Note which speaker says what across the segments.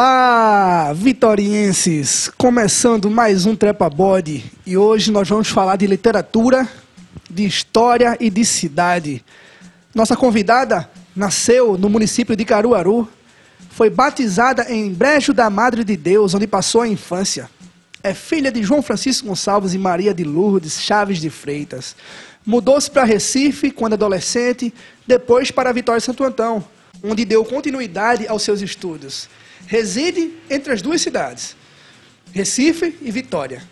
Speaker 1: Olá, vitorienses! Começando mais um Trepa Body e hoje nós vamos falar de literatura, de história e de cidade. Nossa convidada nasceu no município de Caruaru, foi batizada em Brejo da Madre de Deus, onde passou a infância. É filha de João Francisco Gonçalves e Maria de Lourdes Chaves de Freitas. Mudou-se para Recife quando adolescente, depois para Vitória Santo Antão, onde deu continuidade aos seus estudos. Reside entre as duas cidades, Recife e Vitória.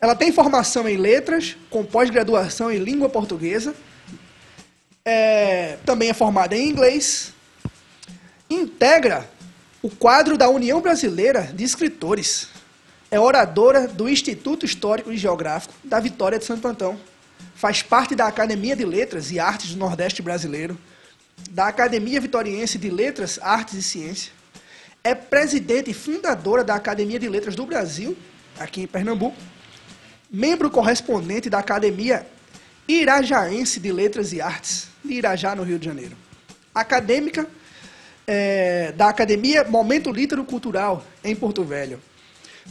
Speaker 1: Ela tem formação em letras, com pós-graduação em língua portuguesa. É, também é formada em inglês. Integra o quadro da União Brasileira de Escritores. É oradora do Instituto Histórico e Geográfico da Vitória de Santo Antão. Faz parte da Academia de Letras e Artes do Nordeste Brasileiro, da Academia Vitoriense de Letras, Artes e Ciência. É presidente e fundadora da Academia de Letras do Brasil, aqui em Pernambuco. Membro correspondente da Academia Irajaense de Letras e Artes, de Irajá, no Rio de Janeiro. Acadêmica é, da Academia Momento Lítero Cultural, em Porto Velho.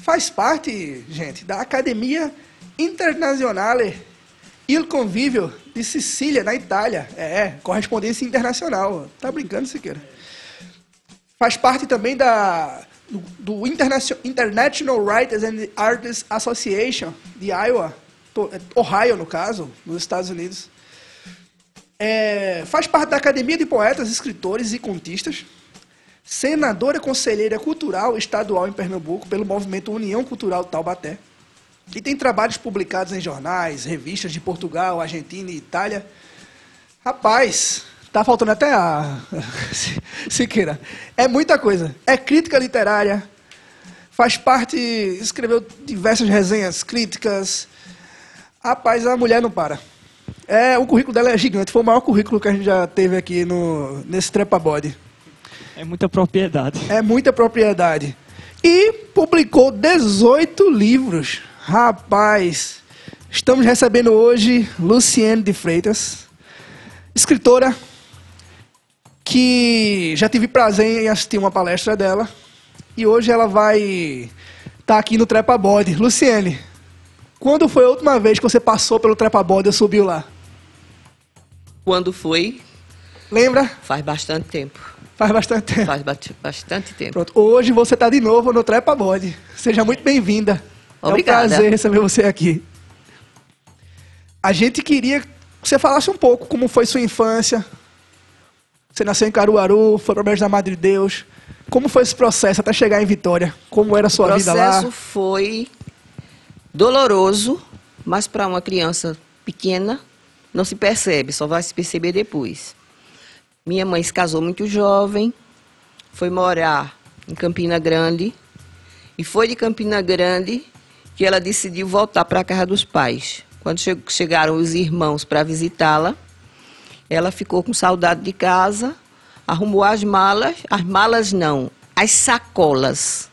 Speaker 1: Faz parte, gente, da Academia Internazionale Il Convívio de Sicília, na Itália. É, correspondência internacional. Tá brincando, Siqueira? Faz parte também da, do, do International Writers and Artists Association de Iowa, Ohio, no caso, nos Estados Unidos. É, faz parte da Academia de Poetas, Escritores e Contistas. Senadora Conselheira Cultural Estadual em Pernambuco pelo movimento União Cultural Taubaté. E tem trabalhos publicados em jornais, revistas de Portugal, Argentina e Itália. Rapaz, tá faltando até a. Siqueira. É muita coisa. É crítica literária, faz parte. escreveu diversas resenhas críticas. Rapaz, a mulher não para. É, o currículo dela é gigante. Foi o maior currículo que a gente já teve aqui no, nesse Trepa Body.
Speaker 2: É muita propriedade.
Speaker 1: É muita propriedade. E publicou 18 livros. Rapaz, estamos recebendo hoje Luciene de Freitas, escritora que já tive prazer em assistir uma palestra dela e hoje ela vai estar tá aqui no Trepa Body. Luciene, quando foi a última vez que você passou pelo Trepa Body e subiu lá?
Speaker 3: Quando foi?
Speaker 1: Lembra?
Speaker 3: Faz bastante tempo.
Speaker 1: Faz bastante tempo.
Speaker 3: Faz bastante tempo.
Speaker 1: Pronto. Hoje você está de novo no Trepa Body. Seja muito bem-vinda.
Speaker 3: Obrigada.
Speaker 1: É um prazer receber você aqui. A gente queria que você falasse um pouco como foi sua infância. Você nasceu em Caruaru, foi para o Beijo da Madre de Deus. Como foi esse processo até chegar em Vitória? Como era a sua vida lá?
Speaker 3: O processo foi doloroso, mas para uma criança pequena não se percebe, só vai se perceber depois. Minha mãe se casou muito jovem, foi morar em Campina Grande e foi de Campina Grande que ela decidiu voltar para a casa dos pais. Quando che chegaram os irmãos para visitá-la, ela ficou com saudade de casa, arrumou as malas, as malas não, as sacolas.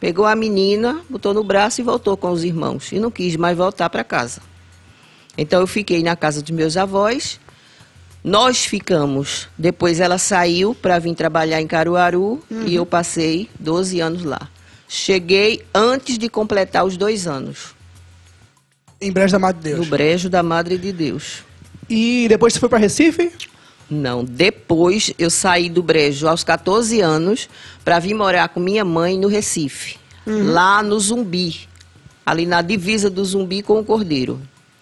Speaker 3: Pegou a menina, botou no braço e voltou com os irmãos. E não quis mais voltar para casa. Então eu fiquei na casa dos meus avós. Nós ficamos. Depois ela saiu para vir trabalhar em Caruaru uhum. e eu passei 12 anos lá. Cheguei antes de completar os dois anos.
Speaker 1: Em Brejo da Madre de Deus?
Speaker 3: No Brejo da Madre de Deus.
Speaker 1: E depois você foi para Recife?
Speaker 3: Não, depois eu saí do Brejo aos 14 anos para vir morar com minha mãe no Recife, uhum. lá no Zumbi, ali na divisa do Zumbi com o Cordeiro.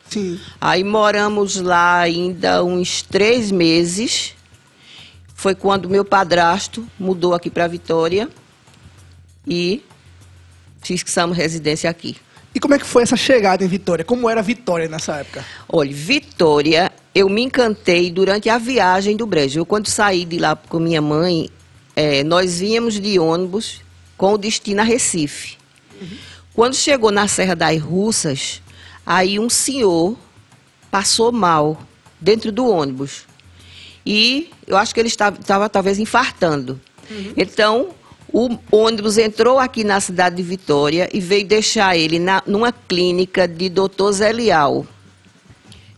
Speaker 1: Sim.
Speaker 3: Aí moramos lá ainda uns três meses. Foi quando meu padrasto mudou aqui para Vitória e fixamos residência aqui.
Speaker 1: E como é que foi essa chegada em Vitória? Como era Vitória nessa época?
Speaker 3: Olha, Vitória, eu me encantei durante a viagem do Brejo. Eu, quando saí de lá com minha mãe, é, nós vínhamos de ônibus com o destino a Recife. Uhum. Quando chegou na Serra das Russas, Aí um senhor passou mal dentro do ônibus. E eu acho que ele estava, estava talvez infartando. Uhum. Então, o ônibus entrou aqui na cidade de Vitória e veio deixar ele na, numa clínica de doutor Zé Leal.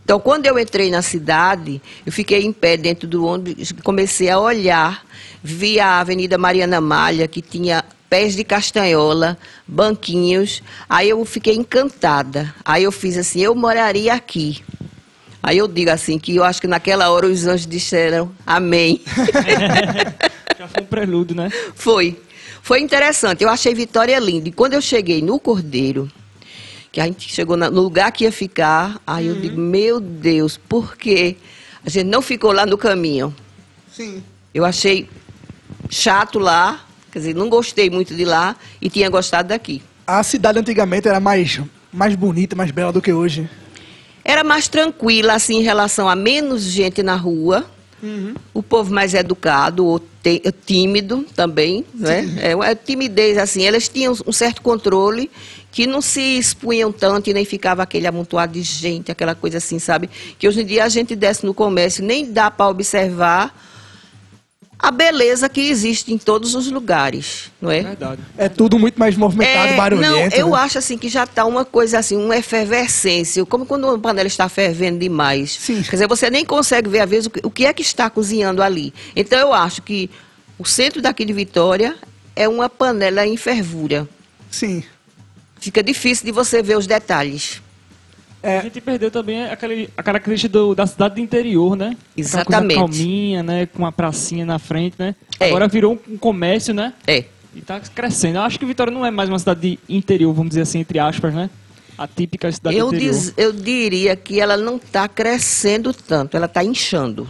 Speaker 3: Então, quando eu entrei na cidade, eu fiquei em pé dentro do ônibus, comecei a olhar, vi a Avenida Mariana Malha, que tinha pés de castanhola, banquinhos. Aí eu fiquei encantada. Aí eu fiz assim, eu moraria aqui. Aí eu digo assim, que eu acho que naquela hora os anjos disseram amém.
Speaker 2: Já foi um prelúdio, né?
Speaker 3: Foi. Foi interessante. Eu achei Vitória linda. E quando eu cheguei no Cordeiro, que a gente chegou no lugar que ia ficar, aí eu digo, meu Deus, por que a gente não ficou lá no caminho?
Speaker 1: Sim.
Speaker 3: Eu achei chato lá, quer dizer, não gostei muito de lá e tinha gostado daqui.
Speaker 1: A cidade antigamente era mais, mais bonita, mais bela do que hoje.
Speaker 3: Era mais tranquila, assim, em relação a menos gente na rua. O povo mais educado, ou te- tímido também, né? É uma timidez, assim. Elas tinham um certo controle que não se expunham tanto e nem ficava aquele amontoado de gente, aquela coisa assim, sabe? Que hoje em dia a gente desce no comércio, nem dá para observar a beleza que existe em todos os lugares, não é?
Speaker 2: Verdade.
Speaker 1: É tudo muito mais movimentado,
Speaker 3: É,
Speaker 1: barulhento.
Speaker 3: Não, eu
Speaker 1: né?
Speaker 3: acho assim que já está uma coisa assim, uma efervescência, como quando uma panela está fervendo demais.
Speaker 1: Sim.
Speaker 3: Quer dizer, você nem consegue ver às vezes o que, o que é que está cozinhando ali. Então eu acho que o centro daqui de Vitória é uma panela em fervura.
Speaker 1: Sim.
Speaker 3: Fica difícil de você ver os detalhes.
Speaker 2: A
Speaker 1: É,
Speaker 2: gente perdeu também aquele, a característica do- da cidade do interior, né?
Speaker 3: Exatamente.
Speaker 2: Calminha, né? Com uma pracinha na frente, né?
Speaker 3: É.
Speaker 2: Agora virou um, comércio, né?
Speaker 3: É.
Speaker 2: E tá crescendo. Eu acho que Vitória não é mais uma cidade de interior, vamos dizer assim, entre aspas, né? A típica cidade
Speaker 3: Eu,
Speaker 2: interior.
Speaker 3: diz- eu diria que ela não está crescendo tanto, ela está inchando.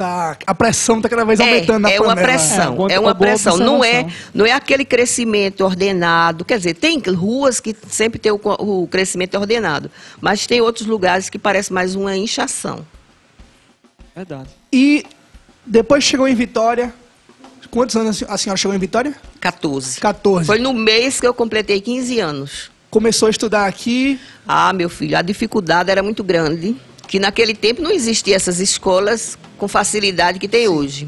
Speaker 1: Tá, a pressão está cada vez aumentando na
Speaker 3: é, é uma
Speaker 1: panela.
Speaker 3: pressão,
Speaker 2: É,
Speaker 3: é uma pressão. Não é, não é aquele crescimento ordenado. Quer dizer, tem ruas que sempre tem o, o crescimento ordenado, mas tem outros lugares que parece mais uma inchação.
Speaker 2: Verdade.
Speaker 1: E depois chegou em Vitória. Quantos anos a senhora chegou em Vitória?
Speaker 3: 14.
Speaker 1: 14.
Speaker 3: Foi no mês que eu completei 15 anos.
Speaker 1: Começou a estudar aqui.
Speaker 3: Ah, meu filho, a dificuldade era muito grande, que naquele tempo não existiam essas escolas com facilidade que tem hoje.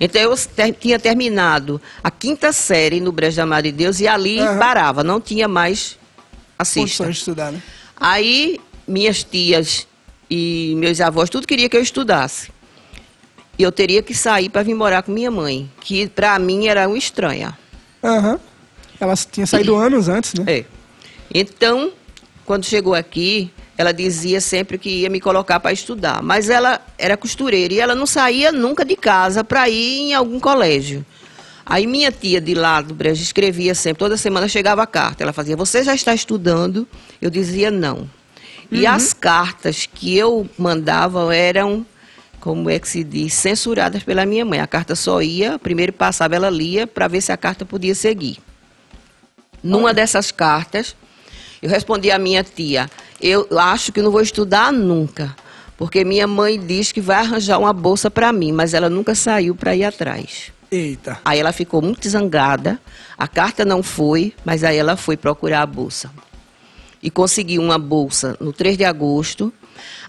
Speaker 3: Então eu ter- tinha terminado a quinta série no Brejo da Madre de Deus e ali
Speaker 1: Aham.
Speaker 3: parava, não tinha mais.
Speaker 1: Condições de estudar, né?
Speaker 3: Aí minhas tias e meus avós tudo queria que eu estudasse. E eu teria que sair para vir morar com minha mãe, que para mim era uma estranha.
Speaker 1: Aham. Ela tinha saído anos antes, né?
Speaker 3: É. Então, quando chegou aqui, ela dizia sempre que ia me colocar para estudar. Mas ela era costureira e ela não saía nunca de casa para ir em algum colégio. Aí minha tia de lá do Brejo escrevia sempre, toda semana chegava a carta. Ela fazia, você já está estudando? Eu dizia não. E as cartas que eu mandava eram, como é que se diz, censuradas pela minha mãe. A carta só ia, primeiro passava, ela lia para ver se a carta podia seguir. Numa dessas cartas, eu respondi à minha tia: Eu acho que não vou estudar nunca, porque minha mãe diz que vai arranjar uma bolsa para mim, mas ela nunca saiu para ir atrás.
Speaker 1: Eita.
Speaker 3: Aí ela ficou muito zangada, a carta não foi, mas aí ela foi procurar a bolsa. E conseguiu uma bolsa no 3 de agosto.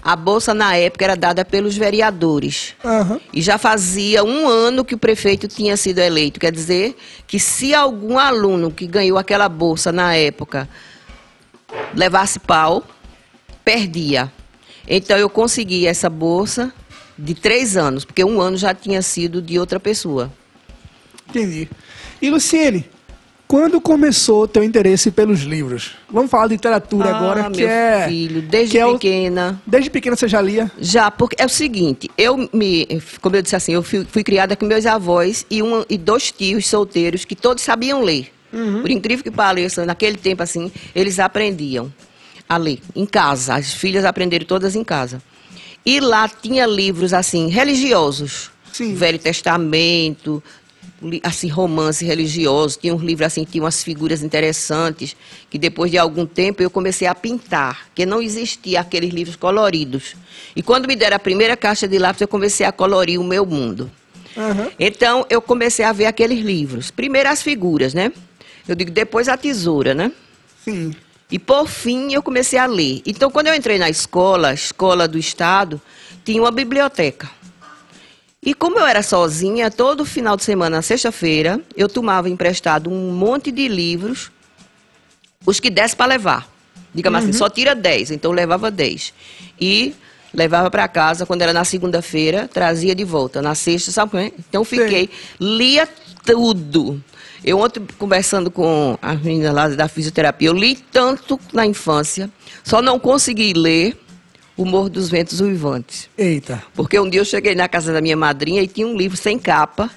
Speaker 3: A bolsa, na época, era dada pelos vereadores.
Speaker 1: Aham.
Speaker 3: E já fazia um ano que o prefeito tinha sido eleito. Quer dizer que se algum aluno que ganhou aquela bolsa na época levasse pau, perdia. Então eu consegui essa bolsa de três anos, porque um ano já tinha sido de outra pessoa.
Speaker 1: Entendi. E Luciene, quando começou o teu interesse pelos livros? Vamos falar de literatura
Speaker 3: ah,
Speaker 1: agora, que é.
Speaker 3: filho, desde
Speaker 1: que é o-
Speaker 3: pequena.
Speaker 1: Desde pequena você já lia?
Speaker 3: Já, porque é o seguinte, eu me, como eu disse assim, eu fui, fui criada com meus avós e, um, e dois tios solteiros que todos sabiam ler. Por incrível que pareça, naquele tempo assim, eles aprendiam a ler em casa. As filhas aprenderam todas em casa. E lá tinha livros assim religiosos,
Speaker 1: Sim.
Speaker 3: Velho Testamento, assim romance religioso. Tinha uns livros assim, tinha umas figuras interessantes que depois de algum tempo eu comecei a pintar, porque não existia aqueles livros coloridos. E quando me deram a primeira caixa de lápis, eu comecei a colorir o meu mundo.
Speaker 1: Aham.
Speaker 3: Então, eu comecei a ver aqueles livros. Primeiro as figuras, né? Eu digo, depois a tesoura, né?
Speaker 1: Sim.
Speaker 3: E por fim eu comecei a ler. Então, quando eu entrei na escola, escola do estado, tinha uma biblioteca. E como eu era sozinha, todo final de semana, na sexta-feira, eu tomava emprestado um monte de livros, os que desse para levar. Digamos assim, só tira 10, então levava 10. E levava para casa, quando era na segunda-feira, trazia de volta. Na sexta, sabe é? Então fiquei, lia tudo. Eu ontem, conversando com as meninas lá da fisioterapia, eu li tanto na infância, só não consegui ler O Morro dos Ventos Uivantes.
Speaker 1: Eita.
Speaker 3: Porque um dia eu cheguei na casa da minha madrinha e tinha um livro sem capa.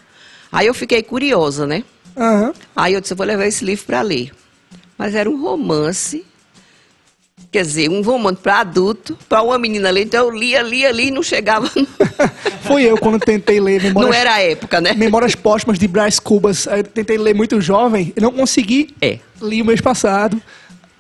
Speaker 3: Aí eu fiquei curiosa, né?
Speaker 1: Aham.
Speaker 3: Aí eu disse, eu vou levar esse livro para ler. Mas era um romance, quer dizer, um romance para adulto, para uma menina ler. Então eu lia, lia, lia e não chegava.
Speaker 1: Foi eu quando tentei ler Memórias,
Speaker 3: Não era a época, né?
Speaker 1: Memórias Póstumas de Brás Cubas. Aí Eu tentei ler muito jovem e não consegui.
Speaker 3: É.
Speaker 1: Li o mês passado.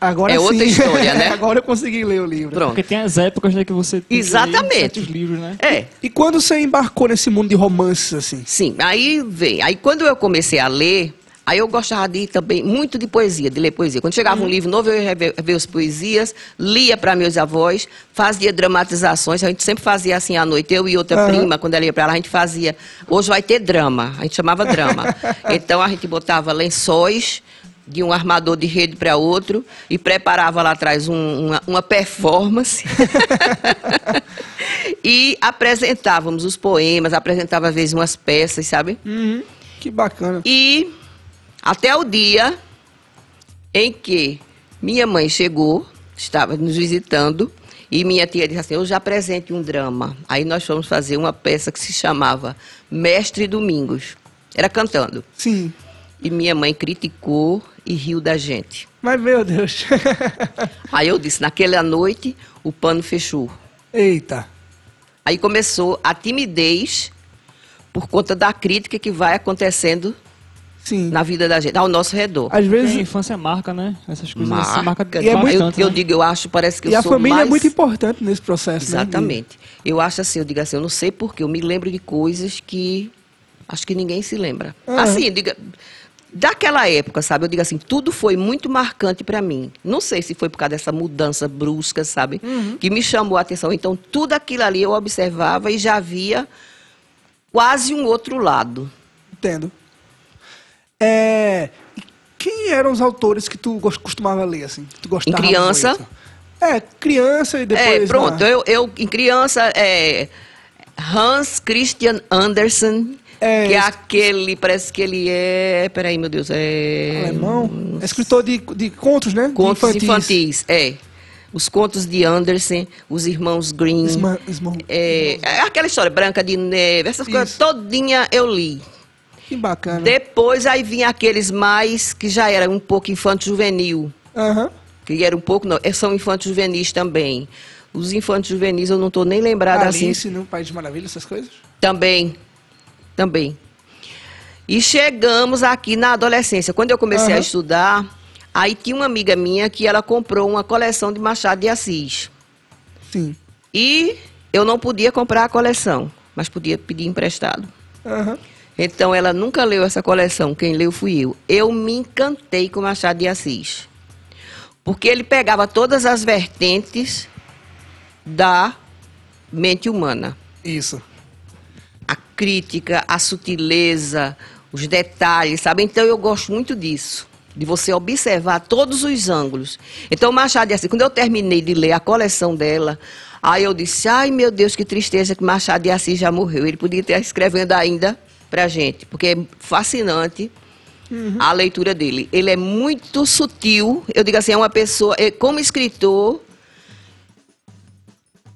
Speaker 1: Agora
Speaker 3: É
Speaker 1: sim.
Speaker 3: outra história, né?
Speaker 1: Agora eu consegui ler o livro.
Speaker 3: Pronto.
Speaker 2: Porque tem as épocas né, que você tem que ler
Speaker 3: Exatamente.
Speaker 2: certos livros, né?
Speaker 3: É.
Speaker 1: E quando você embarcou nesse mundo de romances, assim?
Speaker 3: Sim, aí vem. Aí quando eu comecei a ler, aí eu gostava de também muito de poesia, de ler poesia. Quando chegava um livro novo, eu ia ver, ver as poesias, lia para meus avós, fazia dramatizações. A gente sempre fazia assim à noite, eu e outra
Speaker 1: Aham.
Speaker 3: prima, quando ela ia para lá, a gente fazia. Hoje vai ter drama, a gente chamava drama. então a gente botava lençóis de um armador de rede para outro e preparava lá atrás um- uma, uma performance. e apresentávamos os poemas, apresentava às vezes umas peças, sabe?
Speaker 1: Uhum. Que bacana.
Speaker 3: E até o dia em que minha mãe chegou, estava nos visitando, e minha tia disse assim: Eu já apresente um drama. Aí nós fomos fazer uma peça que se chamava Mestre Domingos. Era cantando.
Speaker 1: Sim.
Speaker 3: E minha mãe criticou e riu da gente.
Speaker 1: Mas, meu Deus.
Speaker 3: Aí eu disse: Naquela noite, o pano fechou.
Speaker 1: Eita.
Speaker 3: Aí começou a timidez por conta da crítica que vai acontecendo
Speaker 1: Sim.
Speaker 3: na vida da gente, ao nosso redor.
Speaker 1: Às vezes.
Speaker 2: a infância marca, né? Essas coisas assim, marca
Speaker 3: Marca.
Speaker 1: E é muito-
Speaker 2: bastante,
Speaker 3: eu, eu
Speaker 2: né?
Speaker 3: digo, eu acho, parece que eu
Speaker 1: E a
Speaker 3: sou
Speaker 1: família
Speaker 3: mais...
Speaker 1: é muito importante nesse processo, né?
Speaker 3: Exatamente. Eu acho assim, eu digo assim, eu não sei porquê, eu me lembro de coisas que acho que ninguém se lembra.
Speaker 1: Aham.
Speaker 3: Assim, diga, daquela época, sabe? Eu digo assim, tudo foi muito marcante para mim. Não sei se foi por causa dessa mudança brusca, sabe?
Speaker 1: Uhum.
Speaker 3: Que me chamou a atenção. Então, tudo aquilo ali eu observava e já via quase um outro lado.
Speaker 1: Entendo. É... Quem eram os autores que tu costumava ler, assim? Que tu gostava
Speaker 3: criança?
Speaker 1: muito? É, criança e depois...
Speaker 3: é, pronto.
Speaker 1: na-
Speaker 3: Eu, eu, em criança, é, Hans Christian Andersen,
Speaker 1: É,
Speaker 3: que é aquele, parece que ele é, peraí, meu Deus, é...
Speaker 1: Alemão? É escritor de, de contos, né? De
Speaker 3: Contos infantis. é. Os contos de Andersen, os irmãos
Speaker 1: Isma-
Speaker 3: é, é aquela história, Branca de Neve, essas coisas
Speaker 1: Isso.
Speaker 3: todinha eu li.
Speaker 1: Que bacana.
Speaker 3: Depois aí vinha aqueles mais que já era um pouco infanto-juvenil.
Speaker 1: Aham.
Speaker 3: Que era um pouco, não, é, são infantos juvenis também. Os infantos juvenis eu não estou nem lembrada assim.
Speaker 1: Alice no País de Maravilha, essas coisas?
Speaker 3: Também, também. E chegamos aqui na adolescência. Quando eu comecei a
Speaker 1: Aham.
Speaker 3: estudar, aí tinha uma amiga minha que ela comprou uma coleção de Machado de Assis.
Speaker 1: Sim.
Speaker 3: E eu não podia comprar a coleção, mas podia pedir emprestado.
Speaker 1: Aham.
Speaker 3: Então ela nunca leu essa coleção, quem leu fui eu. Eu me encantei com Machado de Assis. Porque ele pegava todas as vertentes da mente humana.
Speaker 1: Isso.
Speaker 3: a crítica, a sutileza, os detalhes, sabe? Então eu gosto muito disso, de você observar todos os ângulos. Então Machado de Assis, quando eu terminei de ler a coleção dela, aí eu disse: "Ai, meu Deus, que tristeza que Machado de Assis já morreu. Ele podia estar escrevendo ainda pra gente, porque é fascinante a leitura dele. Ele é muito sutil. Eu digo assim, é uma pessoa, é- como escritor,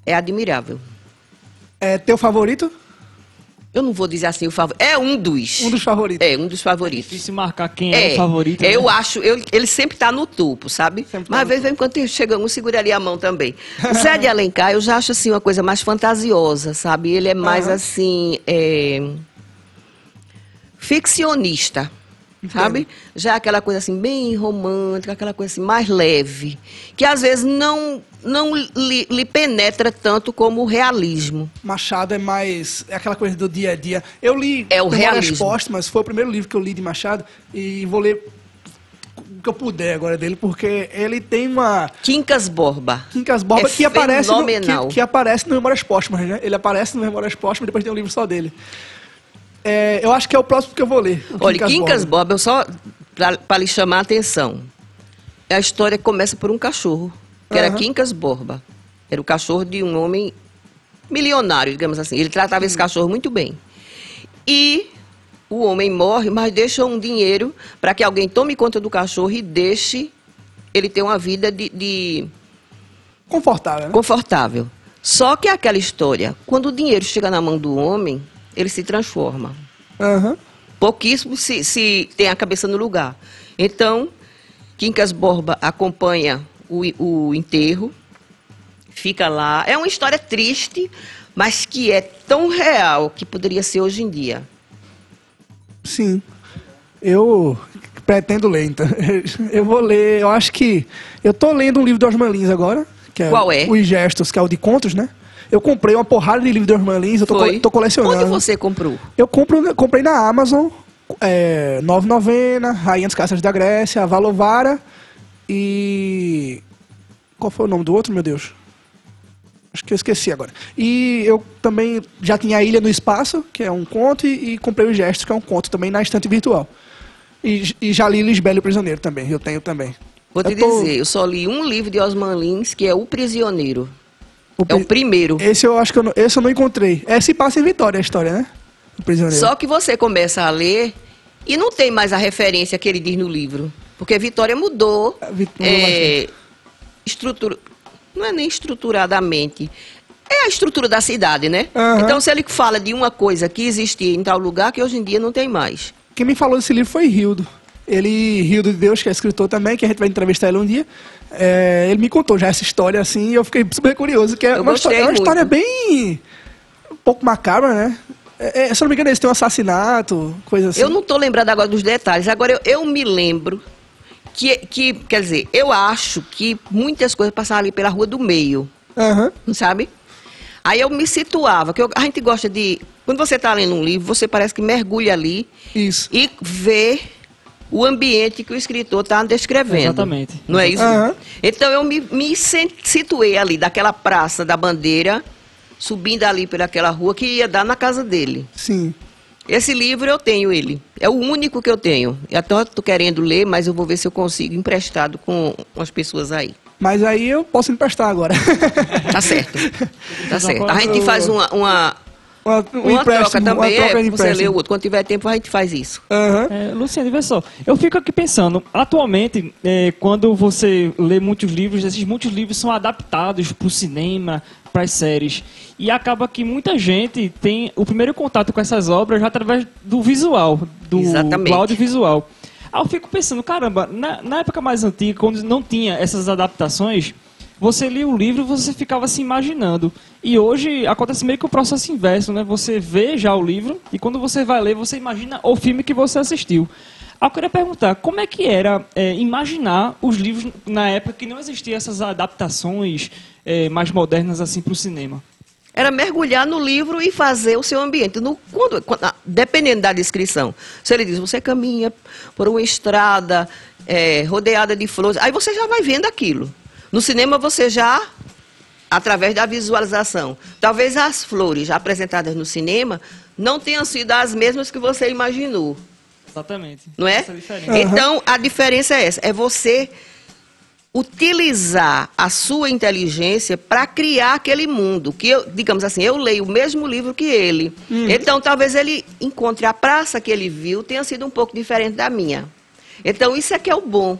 Speaker 3: é admirável.
Speaker 1: É teu favorito?
Speaker 3: Eu não vou dizer assim o favorito. É um dos.
Speaker 1: Um dos favoritos.
Speaker 3: É, um dos favoritos.
Speaker 2: Difícil marcar quem é, o favorito.
Speaker 3: Eu
Speaker 2: né?
Speaker 3: acho, eu- ele sempre está no topo, sabe?
Speaker 1: Sempre tá
Speaker 3: Mas às vezes, vem quando chega um, segura ali a mão também. O Zé de Alencar, eu já acho assim uma coisa mais fantasiosa, sabe? Ele é mais
Speaker 1: Aham.
Speaker 3: assim. é, ficcionista. Sabe? Já aquela coisa assim, bem romântica, aquela coisa assim, mais leve. Que às vezes não, não lhe, lhe penetra tanto como o realismo.
Speaker 1: Machado é mais. É aquela coisa do dia a dia. Eu li
Speaker 3: É o realismo.
Speaker 1: Póstumas, foi o primeiro livro que eu li de Machado, e vou ler o que eu puder agora dele, porque ele tem uma.
Speaker 3: Quincas Borba.
Speaker 1: Quincas Borba
Speaker 3: É
Speaker 1: que, aparece no, que, que aparece no Memórias Póstumas, né? Ele aparece no Memórias Póstumas e depois tem um livro só dele. É, eu acho que é o próximo que eu vou ler.
Speaker 3: Olha, Quincas Borba, eu só para lhe chamar a atenção. A história começa por um cachorro. que era
Speaker 1: Aham.
Speaker 3: Quincas Borba. Era o cachorro de um homem milionário, digamos assim. Ele tratava esse cachorro muito bem. E o homem morre, mas deixa um dinheiro para que alguém tome conta do cachorro e deixe ele ter uma vida de- de
Speaker 1: Confortável, né?
Speaker 3: confortável. Só que aquela história, quando o dinheiro chega na mão do homem, ele se transforma.
Speaker 1: Aham.
Speaker 3: Pouquíssimo se, se tem a cabeça no lugar. Então, Quincas Borba acompanha o, o enterro, fica lá. É uma história triste, mas que é tão real que poderia ser hoje em dia.
Speaker 1: Sim. Eu pretendo ler, então. Eu vou ler, eu acho que. Eu tô lendo um livro do Osman Lins agora. Que é
Speaker 3: Qual é?
Speaker 1: Os Gestos, que é o de contos, né? Eu comprei uma porrada de livro do Osman Lins, eu tô,
Speaker 3: Foi?
Speaker 1: tô colecionando.
Speaker 3: Onde você comprou?
Speaker 1: Eu compro, comprei na Amazon, é, Nove Novena, Rainha dos Caças da Grécia, Valovara e. Qual foi o nome do outro, meu Deus? Acho que eu esqueci agora. E eu também já tinha a Ilha no Espaço, que é um conto, e, e comprei os Gestos, que é um conto também na estante virtual. E, e já li Lisbelo e o Prisioneiro também, eu tenho também.
Speaker 3: Vou te
Speaker 1: Eu tô-
Speaker 3: dizer, eu só li um livro de Osman Lins, que é O Prisioneiro.
Speaker 1: O
Speaker 3: É o
Speaker 1: pri-
Speaker 3: primeiro.
Speaker 1: Esse eu acho que eu não, esse eu não encontrei. É se passa em Vitória a história, né? O Prisioneiro.
Speaker 3: Só que você começa a ler e não tem mais a referência que ele diz no livro. Porque Vitória mudou.
Speaker 1: Mudou
Speaker 3: é, estrutura, não é nem estruturadamente. É a estrutura da cidade, né?
Speaker 1: Aham.
Speaker 3: Então, se ele fala de uma coisa que existia em tal lugar, que hoje em dia não tem mais.
Speaker 1: Quem me falou desse livro foi Rildo. Ele, Rildo de Deus, que é escritor também, que a gente vai entrevistar ele um dia. É, ele me contou já essa história assim e eu fiquei super curioso. Que é,
Speaker 3: Eu
Speaker 1: uma, história, é uma história bem. um pouco macabra, né? É, é, se não me engano, eles têm um assassinato, coisa assim.
Speaker 3: Eu não estou lembrada agora dos detalhes. Agora, eu, eu me lembro que, que, quer dizer, eu acho que muitas coisas passavam ali pela Rua do Meio.
Speaker 1: Aham.
Speaker 3: sabe? Aí eu me situava, que eu- a gente gosta de. Quando você está lendo um livro, você parece que mergulha ali
Speaker 1: Isso.
Speaker 3: e vê o ambiente que o escritor está descrevendo.
Speaker 2: Exatamente.
Speaker 3: Não é isso?
Speaker 1: Aham.
Speaker 3: Então eu me, me situei ali, daquela praça da bandeira, subindo ali pelaquela rua que ia dar na casa dele.
Speaker 1: Sim.
Speaker 3: Esse livro eu tenho ele. É o único que eu tenho. Eu até estou querendo ler, mas eu vou ver se eu consigo emprestado com umas pessoas aí.
Speaker 1: Mas aí eu posso emprestar agora.
Speaker 3: Tá certo. Tá certo. A gente faz uma, uma,
Speaker 1: uma, um
Speaker 3: uma troca
Speaker 1: empréstimo,
Speaker 3: também.
Speaker 1: uma troca
Speaker 3: é,
Speaker 1: de
Speaker 3: você lê o outro. Quando tiver tempo, a gente faz isso.
Speaker 1: Aham.
Speaker 2: É, Luciane, vê só. Eu fico aqui pensando, atualmente, é, quando você lê muitos livros, esses muitos livros são adaptados para o cinema, para as séries. E acaba que muita gente tem o primeiro contato com essas obras já através do visual, do, do audiovisual. Aí eu fico pensando, caramba, na, na época mais antiga, quando não tinha essas adaptações, você lia o livro e você ficava se imaginando. E hoje acontece meio que o processo inverso, né? Você vê já o livro e quando você vai ler, você imagina o filme que você assistiu. Aí eu queria perguntar, como é que era é, imaginar os livros na época que não existiam essas adaptações é, mais modernas assim para o cinema?
Speaker 3: Era mergulhar no livro e fazer o seu ambiente. No, quando, quando- ah, dependendo da descrição. Se ele diz, você caminha por uma estrada é, rodeada de flores, aí você já vai vendo aquilo. No cinema você já, através da visualização, talvez as flores já apresentadas no cinema não tenham sido as mesmas que você imaginou.
Speaker 2: Exatamente.
Speaker 3: não é?
Speaker 2: Diferença.
Speaker 3: Então, a diferença é essa, é você utilizar a sua inteligência para criar aquele mundo, que eu, digamos assim, eu leio o mesmo livro que ele. Então, talvez ele encontre a praça que ele viu tenha sido um pouco diferente da minha. Então, isso é que é o bom.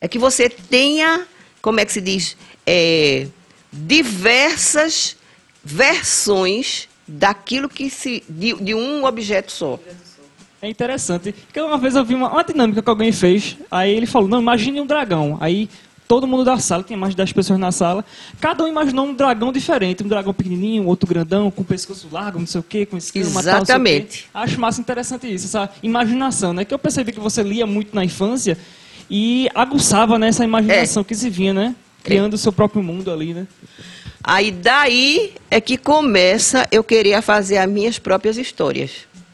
Speaker 3: É que você tenha, como é que se diz, É, diversas versões daquilo que se de, de um objeto só.
Speaker 2: É interessante. Porque uma vez eu vi uma, uma dinâmica que alguém fez. Aí ele falou: Não, imagine um dragão. Aí todo mundo da sala, tinha mais de 10 pessoas na sala. Cada um imaginou um dragão diferente. Um dragão pequenininho, outro grandão, com pescoço largo, não sei o quê, com tal, quê.
Speaker 3: Exatamente.
Speaker 2: Acho massa interessante isso, essa imaginação, né? Que eu percebi que você lia muito na infância e aguçava nessa imaginação que se vinha, né? Criando o seu próprio mundo ali, né?
Speaker 3: Aí daí é que começa eu querer fazer as minhas próprias histórias.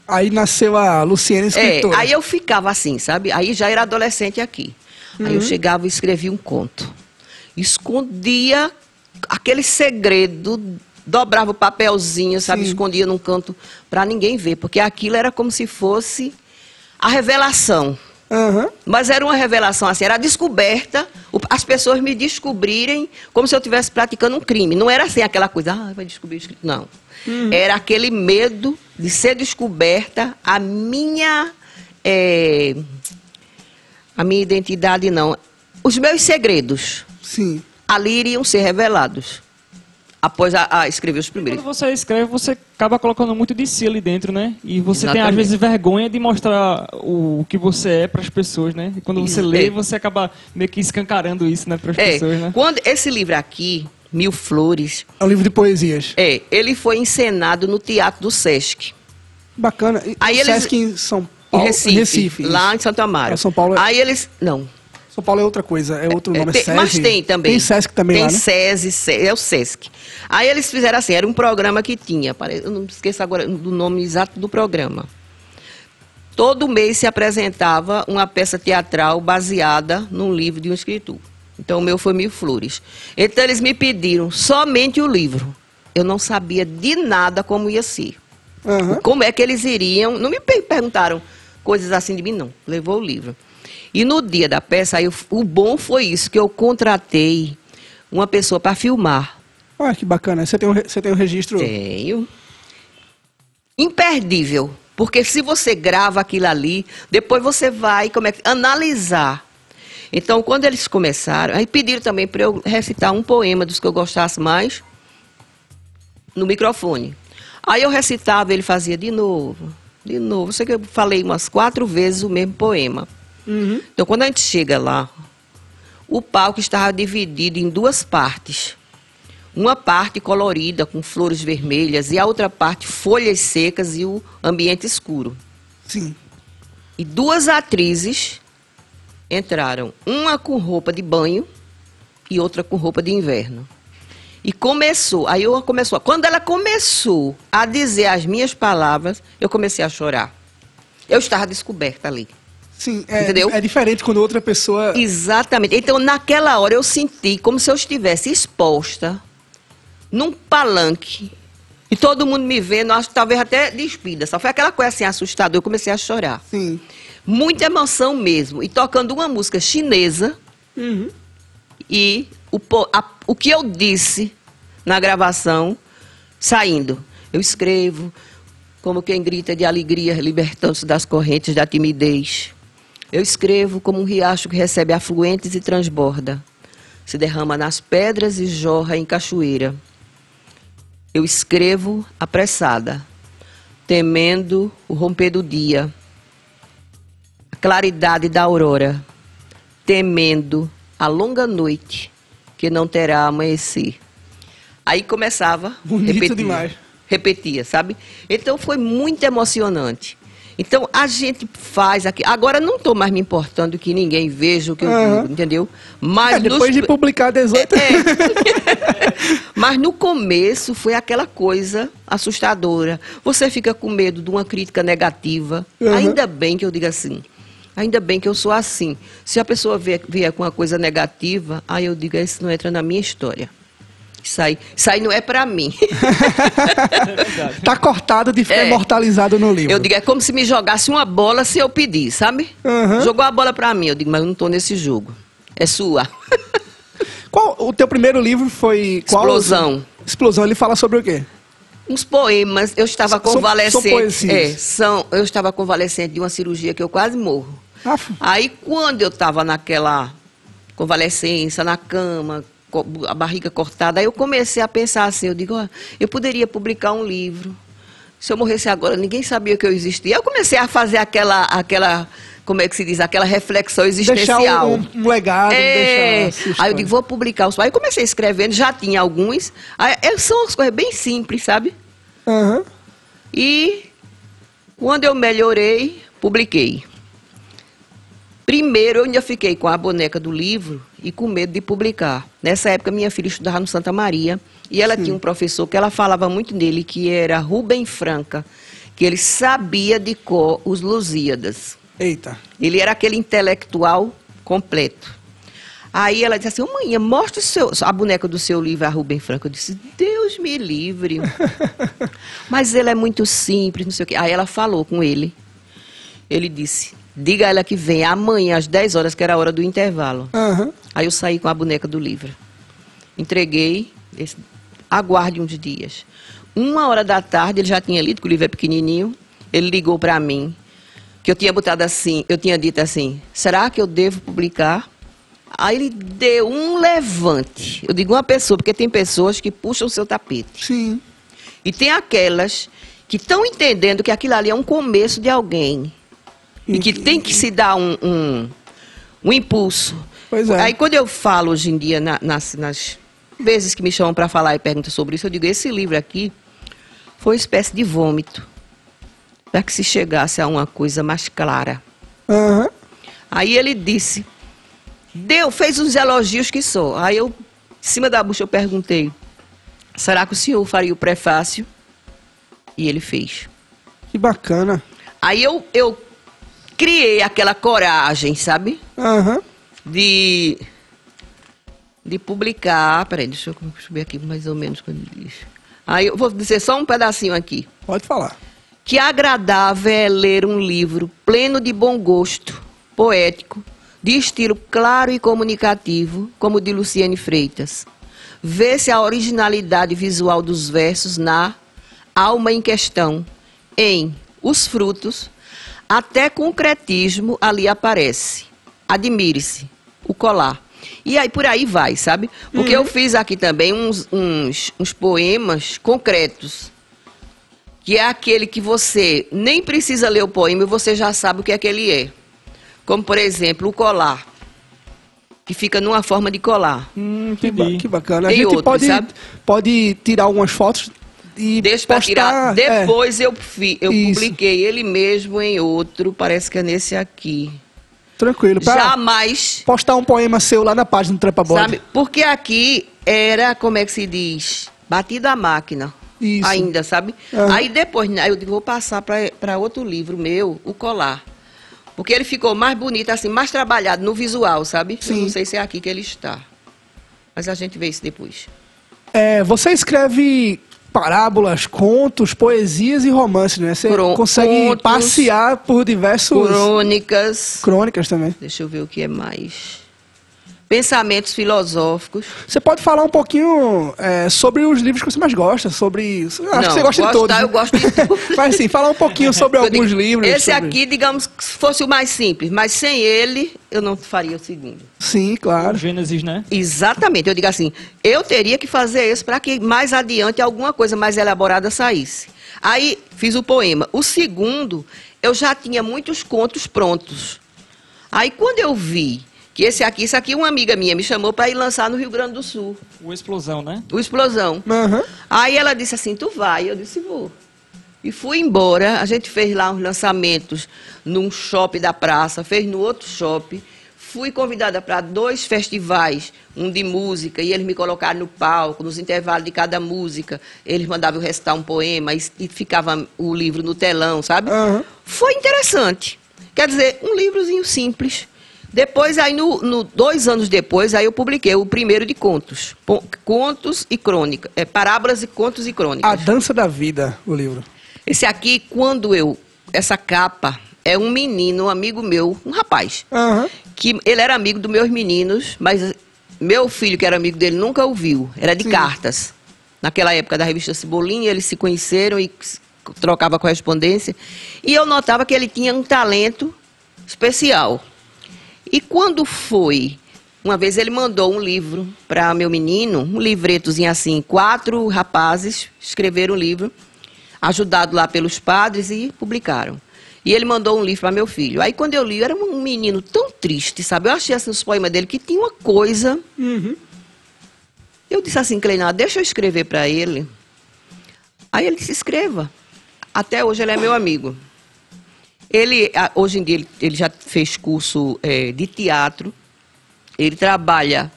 Speaker 1: Aí nasceu a Luciene
Speaker 3: É,
Speaker 1: escritora.
Speaker 3: aí eu ficava assim, sabe? Aí já era adolescente aqui. Aí eu chegava e escrevia um conto. Escondia aquele segredo, dobrava o papelzinho, sabe?
Speaker 1: Sim.
Speaker 3: Escondia num canto para ninguém ver, porque aquilo era como se fosse a revelação.
Speaker 1: Aham.
Speaker 3: Mas era uma revelação assim, era a descoberta, as pessoas me descobrirem como se eu estivesse praticando um crime. Não era assim aquela coisa, ah, vai descobrir. Não. Era aquele medo de ser descoberta a minha. eh, a minha identidade, não. Os meus segredos
Speaker 1: Sim.
Speaker 3: ali iriam ser revelados. Após a, a escrever os
Speaker 2: Quando
Speaker 3: primeiros.
Speaker 2: você escreve, você acaba colocando muito de si ali dentro, né? E você tem, às
Speaker 3: Exatamente.
Speaker 2: vezes, vergonha de mostrar o, o que você é para as pessoas, né? E quando você lê,
Speaker 3: é.
Speaker 2: você acaba meio que escancarando isso, né, para as
Speaker 3: É,
Speaker 2: pessoas, né?
Speaker 3: quando esse livro aqui, Mil Flores,
Speaker 1: É um livro de poesias.
Speaker 3: é, ele foi encenado no Teatro do Sesc.
Speaker 1: Bacana. E
Speaker 3: Aí
Speaker 1: o
Speaker 3: eles-
Speaker 1: Sesc em São
Speaker 3: Em
Speaker 1: Paulo.
Speaker 3: Recife, lá em Santo Amaro.
Speaker 1: É, São Paulo é-
Speaker 3: Aí eles. Não.
Speaker 1: São Paulo é outra coisa, é outro nome, é
Speaker 3: Tem-
Speaker 1: SESI.
Speaker 3: mas tem também.
Speaker 1: Tem Sesc também
Speaker 3: tem
Speaker 1: lá, né?
Speaker 3: SESI, Se- é o SESC. Aí eles fizeram assim, era um programa que tinha, eu não esqueço agora do nome exato do programa. Todo mês se apresentava uma peça teatral baseada num livro de um escritor. Então o meu foi Mil Flores. Então eles me pediram somente o livro. Eu não sabia de nada como ia ser.
Speaker 1: Aham.
Speaker 3: Como é que eles iriam? Não me per- perguntaram coisas assim de mim, não. Levou o livro. E no dia da peça, aí, o- bom foi isso, que eu contratei uma pessoa para filmar.
Speaker 1: Olha que bacana. Você tem um, você tem um registro.
Speaker 3: Tenho. Imperdível. Porque se você grava aquilo ali, depois você vai como é, analisar. Então, quando eles começaram, aí pediram também para eu recitar um poema dos que eu gostasse mais no microfone. Aí eu recitava, ele fazia de novo, de novo. Eu sei que eu falei umas quatro vezes o mesmo poema.
Speaker 1: Uhum.
Speaker 3: Então, quando a gente chega lá, o palco estava dividido em duas partes. Uma parte colorida, com flores vermelhas, e a outra parte folhas secas e o ambiente escuro.
Speaker 1: Sim.
Speaker 3: E duas atrizes entraram, uma com roupa de banho e outra com roupa de inverno. E começou, aí eu começou, quando ela começou a dizer as minhas palavras, eu comecei a chorar. Eu estava descoberta ali.
Speaker 1: Sim, é,
Speaker 3: Entendeu?
Speaker 1: é diferente quando outra pessoa.
Speaker 3: Exatamente. Então, naquela hora, eu senti como se eu estivesse exposta num palanque e todo mundo me vendo, acho talvez até despida. Só foi aquela coisa assim assustadora. Eu comecei a chorar.
Speaker 1: Sim.
Speaker 3: Muita emoção mesmo. E tocando uma música chinesa
Speaker 1: Uhum.
Speaker 3: e o, a- o que eu disse na gravação saindo. Eu escrevo como quem grita de alegria, libertando-se das correntes da timidez. Eu escrevo como um riacho que recebe afluentes e transborda. Se derrama nas pedras e jorra em cachoeira. Eu escrevo apressada, temendo o romper do dia, a claridade da aurora, temendo a longa noite que não terá amanhecer. Aí começava,
Speaker 1: Bonito
Speaker 3: repetia,
Speaker 1: demais.
Speaker 3: repetia, sabe? Então foi muito emocionante. Então a gente faz aqui. Agora não estou mais me importando que ninguém veja o que eu digo, entendeu? Mas
Speaker 1: É, depois
Speaker 3: nos-
Speaker 1: de publicar 18.
Speaker 3: é. Mas no começo foi aquela coisa assustadora. Você fica com medo de uma crítica negativa.
Speaker 1: Uhum.
Speaker 3: Ainda bem que eu digo assim. Ainda bem que eu sou assim. Se a pessoa vier, vier com uma coisa negativa, aí eu digo, isso não entra na minha história. Isso aí, isso aí não é pra mim.
Speaker 1: Tá cortado de ficar
Speaker 3: É.
Speaker 1: imortalizado no livro.
Speaker 3: Eu digo, é como se me jogasse uma bola se eu pedir, sabe?
Speaker 1: Uhum.
Speaker 3: Jogou a bola pra mim. Eu digo, mas eu não tô nesse jogo. É sua.
Speaker 1: Qual o teu primeiro livro foi qual?
Speaker 3: Explosão.
Speaker 1: Explosão. Ele fala sobre o quê?
Speaker 3: Uns poemas, eu estava
Speaker 1: São- são
Speaker 3: convalescente.
Speaker 1: poesias.
Speaker 3: é, são, eu estava convalescente de uma cirurgia que eu quase morro.
Speaker 1: Aff.
Speaker 3: Aí quando eu estava naquela convalescência, na cama, a barriga cortada, aí eu comecei a pensar assim, eu digo, ó, eu poderia publicar um livro. Se eu morresse agora, ninguém sabia que eu existia. Eu comecei a fazer aquela, aquela, como é que se diz, aquela reflexão
Speaker 1: Deixar
Speaker 3: existencial.
Speaker 1: um, um legado.
Speaker 3: É.
Speaker 1: deixar
Speaker 3: Aí eu digo, vou publicar os. Aí eu comecei escrevendo, já tinha alguns. Aí, é, são as coisas bem simples, sabe?
Speaker 1: Aham.
Speaker 3: E quando eu melhorei, publiquei. Primeiro eu ainda fiquei com a boneca do livro e com medo de publicar. Nessa época minha filha estudava no Santa Maria e ela tinha um professor que ela falava muito nele, que era Rubem Franca, que ele sabia de cor os Lusíadas.
Speaker 1: Eita.
Speaker 3: Ele era aquele intelectual completo. Aí ela disse assim, ô mãe, mostra seu- a boneca do seu livro a Rubem Franco. Eu disse, Deus me livre. Mas ele é muito simples, não sei o quê. Aí ela falou com ele. Ele disse, diga a ela que vem amanhã às 10 horas, que era a hora do intervalo.
Speaker 1: Aham.
Speaker 3: Aí eu saí com a boneca do livro. Entreguei, esse- aguarde uns dias. Uma hora da tarde, ele já tinha lido, que o livro é pequenininho, ele ligou para mim, que eu tinha botado assim, eu tinha dito assim, será que eu devo publicar? Aí ele deu um levante. Eu digo uma pessoa, porque tem pessoas que puxam o seu tapete.
Speaker 1: Sim.
Speaker 3: E tem aquelas que estão entendendo que aquilo ali é um começo de alguém. E que tem que se dar um, um, um impulso.
Speaker 1: Pois é.
Speaker 3: Aí quando eu falo hoje em dia, na- nas, nas vezes que me chamam para falar e perguntam sobre isso, eu digo, esse livro aqui foi uma espécie de vômito. Para que se chegasse a uma coisa mais clara.
Speaker 1: Aham.
Speaker 3: Aí ele disse, deu, fez uns elogios que só. Aí eu, em cima da bucha, eu perguntei, será que o senhor faria o prefácio? E ele fez.
Speaker 1: Que bacana.
Speaker 3: Aí eu, eu criei aquela coragem, sabe?
Speaker 1: Aham.
Speaker 3: De, de publicar. Peraí, deixa eu subir aqui mais ou menos quando diz. Aí eu vou dizer só um pedacinho aqui.
Speaker 1: Pode falar.
Speaker 3: Que agradável é ler um livro pleno de bom gosto, poético, de estilo claro e comunicativo, como o de Luciane Freitas. Vê-se a originalidade visual dos versos na alma em questão, em os frutos, até concretismo ali aparece. Admire-se, o colar. E aí por aí vai, sabe? Porque eu fiz aqui também uns, uns, uns poemas concretos que é aquele que você nem precisa ler o poema e você já sabe o que é que ele é. Como, por exemplo, o colar, que fica numa forma de colar.
Speaker 2: Hum,
Speaker 1: Que, ba- que bacana. A
Speaker 3: Tem
Speaker 1: gente
Speaker 3: outros,
Speaker 1: pode,
Speaker 3: sabe?
Speaker 1: pode tirar algumas fotos e
Speaker 3: Deixa para tirar.
Speaker 1: é.
Speaker 3: Depois eu, fi, eu
Speaker 1: Isso.
Speaker 3: publiquei ele mesmo em outro, parece que é nesse aqui.
Speaker 1: Tranquilo. Pra
Speaker 3: Jamais,
Speaker 1: postar um poema seu lá na página do Trepa Bode.
Speaker 3: sabe? Porque aqui era, como é que se diz? Batida a máquina.
Speaker 1: Isso.
Speaker 3: Ainda, sabe?
Speaker 1: Aham.
Speaker 3: Aí depois, né, eu digo, vou passar para outro livro meu, o colar. Porque ele ficou mais bonito, assim, mais trabalhado no visual, sabe? Eu
Speaker 1: Sim.
Speaker 3: não sei se é aqui que ele está. Mas a gente vê isso depois.
Speaker 1: É, você escreve parábolas, contos, poesias e romances, né? Você
Speaker 3: Cro-
Speaker 1: consegue
Speaker 3: contos.
Speaker 1: passear por diversos...
Speaker 3: Crônicas.
Speaker 1: Crônicas também.
Speaker 3: Deixa eu ver o que é mais. Pensamentos filosóficos.
Speaker 1: Você pode falar um pouquinho é, sobre os livros que você mais gosta, sobre... Acho que
Speaker 3: Não,
Speaker 1: você gosta de todos. né?
Speaker 3: eu gosto de tudo.
Speaker 1: Mas assim, falar um pouquinho sobre
Speaker 3: Eu
Speaker 1: alguns
Speaker 3: digo,
Speaker 1: livros.
Speaker 3: Esse
Speaker 1: sobre-
Speaker 3: aqui, digamos, que fosse o mais simples, mas sem ele, eu não faria o segundo.
Speaker 1: Sim, claro.
Speaker 2: Gênesis, né?
Speaker 3: Exatamente. Eu digo assim, eu teria que fazer isso para que mais adiante alguma coisa mais elaborada saísse. Aí fiz o poema. O segundo, eu já tinha muitos contos prontos. Aí quando eu vi que esse aqui, isso aqui uma amiga minha me chamou para ir lançar no Rio Grande do Sul,
Speaker 2: O Explosão, né?
Speaker 3: o Explosão.
Speaker 1: Aham.
Speaker 3: Aí ela disse assim, tu vai? Eu disse, vou. E fui embora, a gente fez lá uns lançamentos num shopping da praça, fez no outro shopping. Fui convidada para dois festivais, um de música, e eles me colocaram no palco, nos intervalos de cada música. Eles mandavam eu recitar um poema e, e ficava o livro no telão, sabe?
Speaker 1: Aham.
Speaker 3: Foi interessante. Quer dizer, um livrozinho simples. Depois, aí, no, no- dois anos depois, aí eu publiquei o primeiro de contos. Contos e crônicas. É, parábolas e contos e crônicas.
Speaker 1: A Dança da Vida, o livro.
Speaker 3: Esse aqui, quando eu. Essa capa é um menino, um amigo meu, um rapaz.
Speaker 1: Aham.
Speaker 3: Que ele era amigo dos meus meninos, mas meu filho, que era amigo dele, nunca o viu. Era de
Speaker 1: Sim.
Speaker 3: cartas. Naquela época da revista Cebolinha, eles se conheceram e trocava correspondência. E eu notava que ele tinha um talento especial. E quando foi, uma vez ele mandou um livro para meu menino, um livretozinho assim, quatro rapazes escreveram o livro, ajudado lá pelos padres e publicaram. E ele mandou um livro para meu filho. Aí quando eu li, eu era um menino tão triste, sabe? Eu achei assim os poemas dele que tinha uma coisa.
Speaker 1: Uhum.
Speaker 3: Eu disse assim, Cleinar, deixa eu escrever para ele. Aí ele disse, escreva. Até hoje ele é meu amigo. Ele, hoje em dia, ele, ele já fez curso eh, de teatro. Ele trabalha.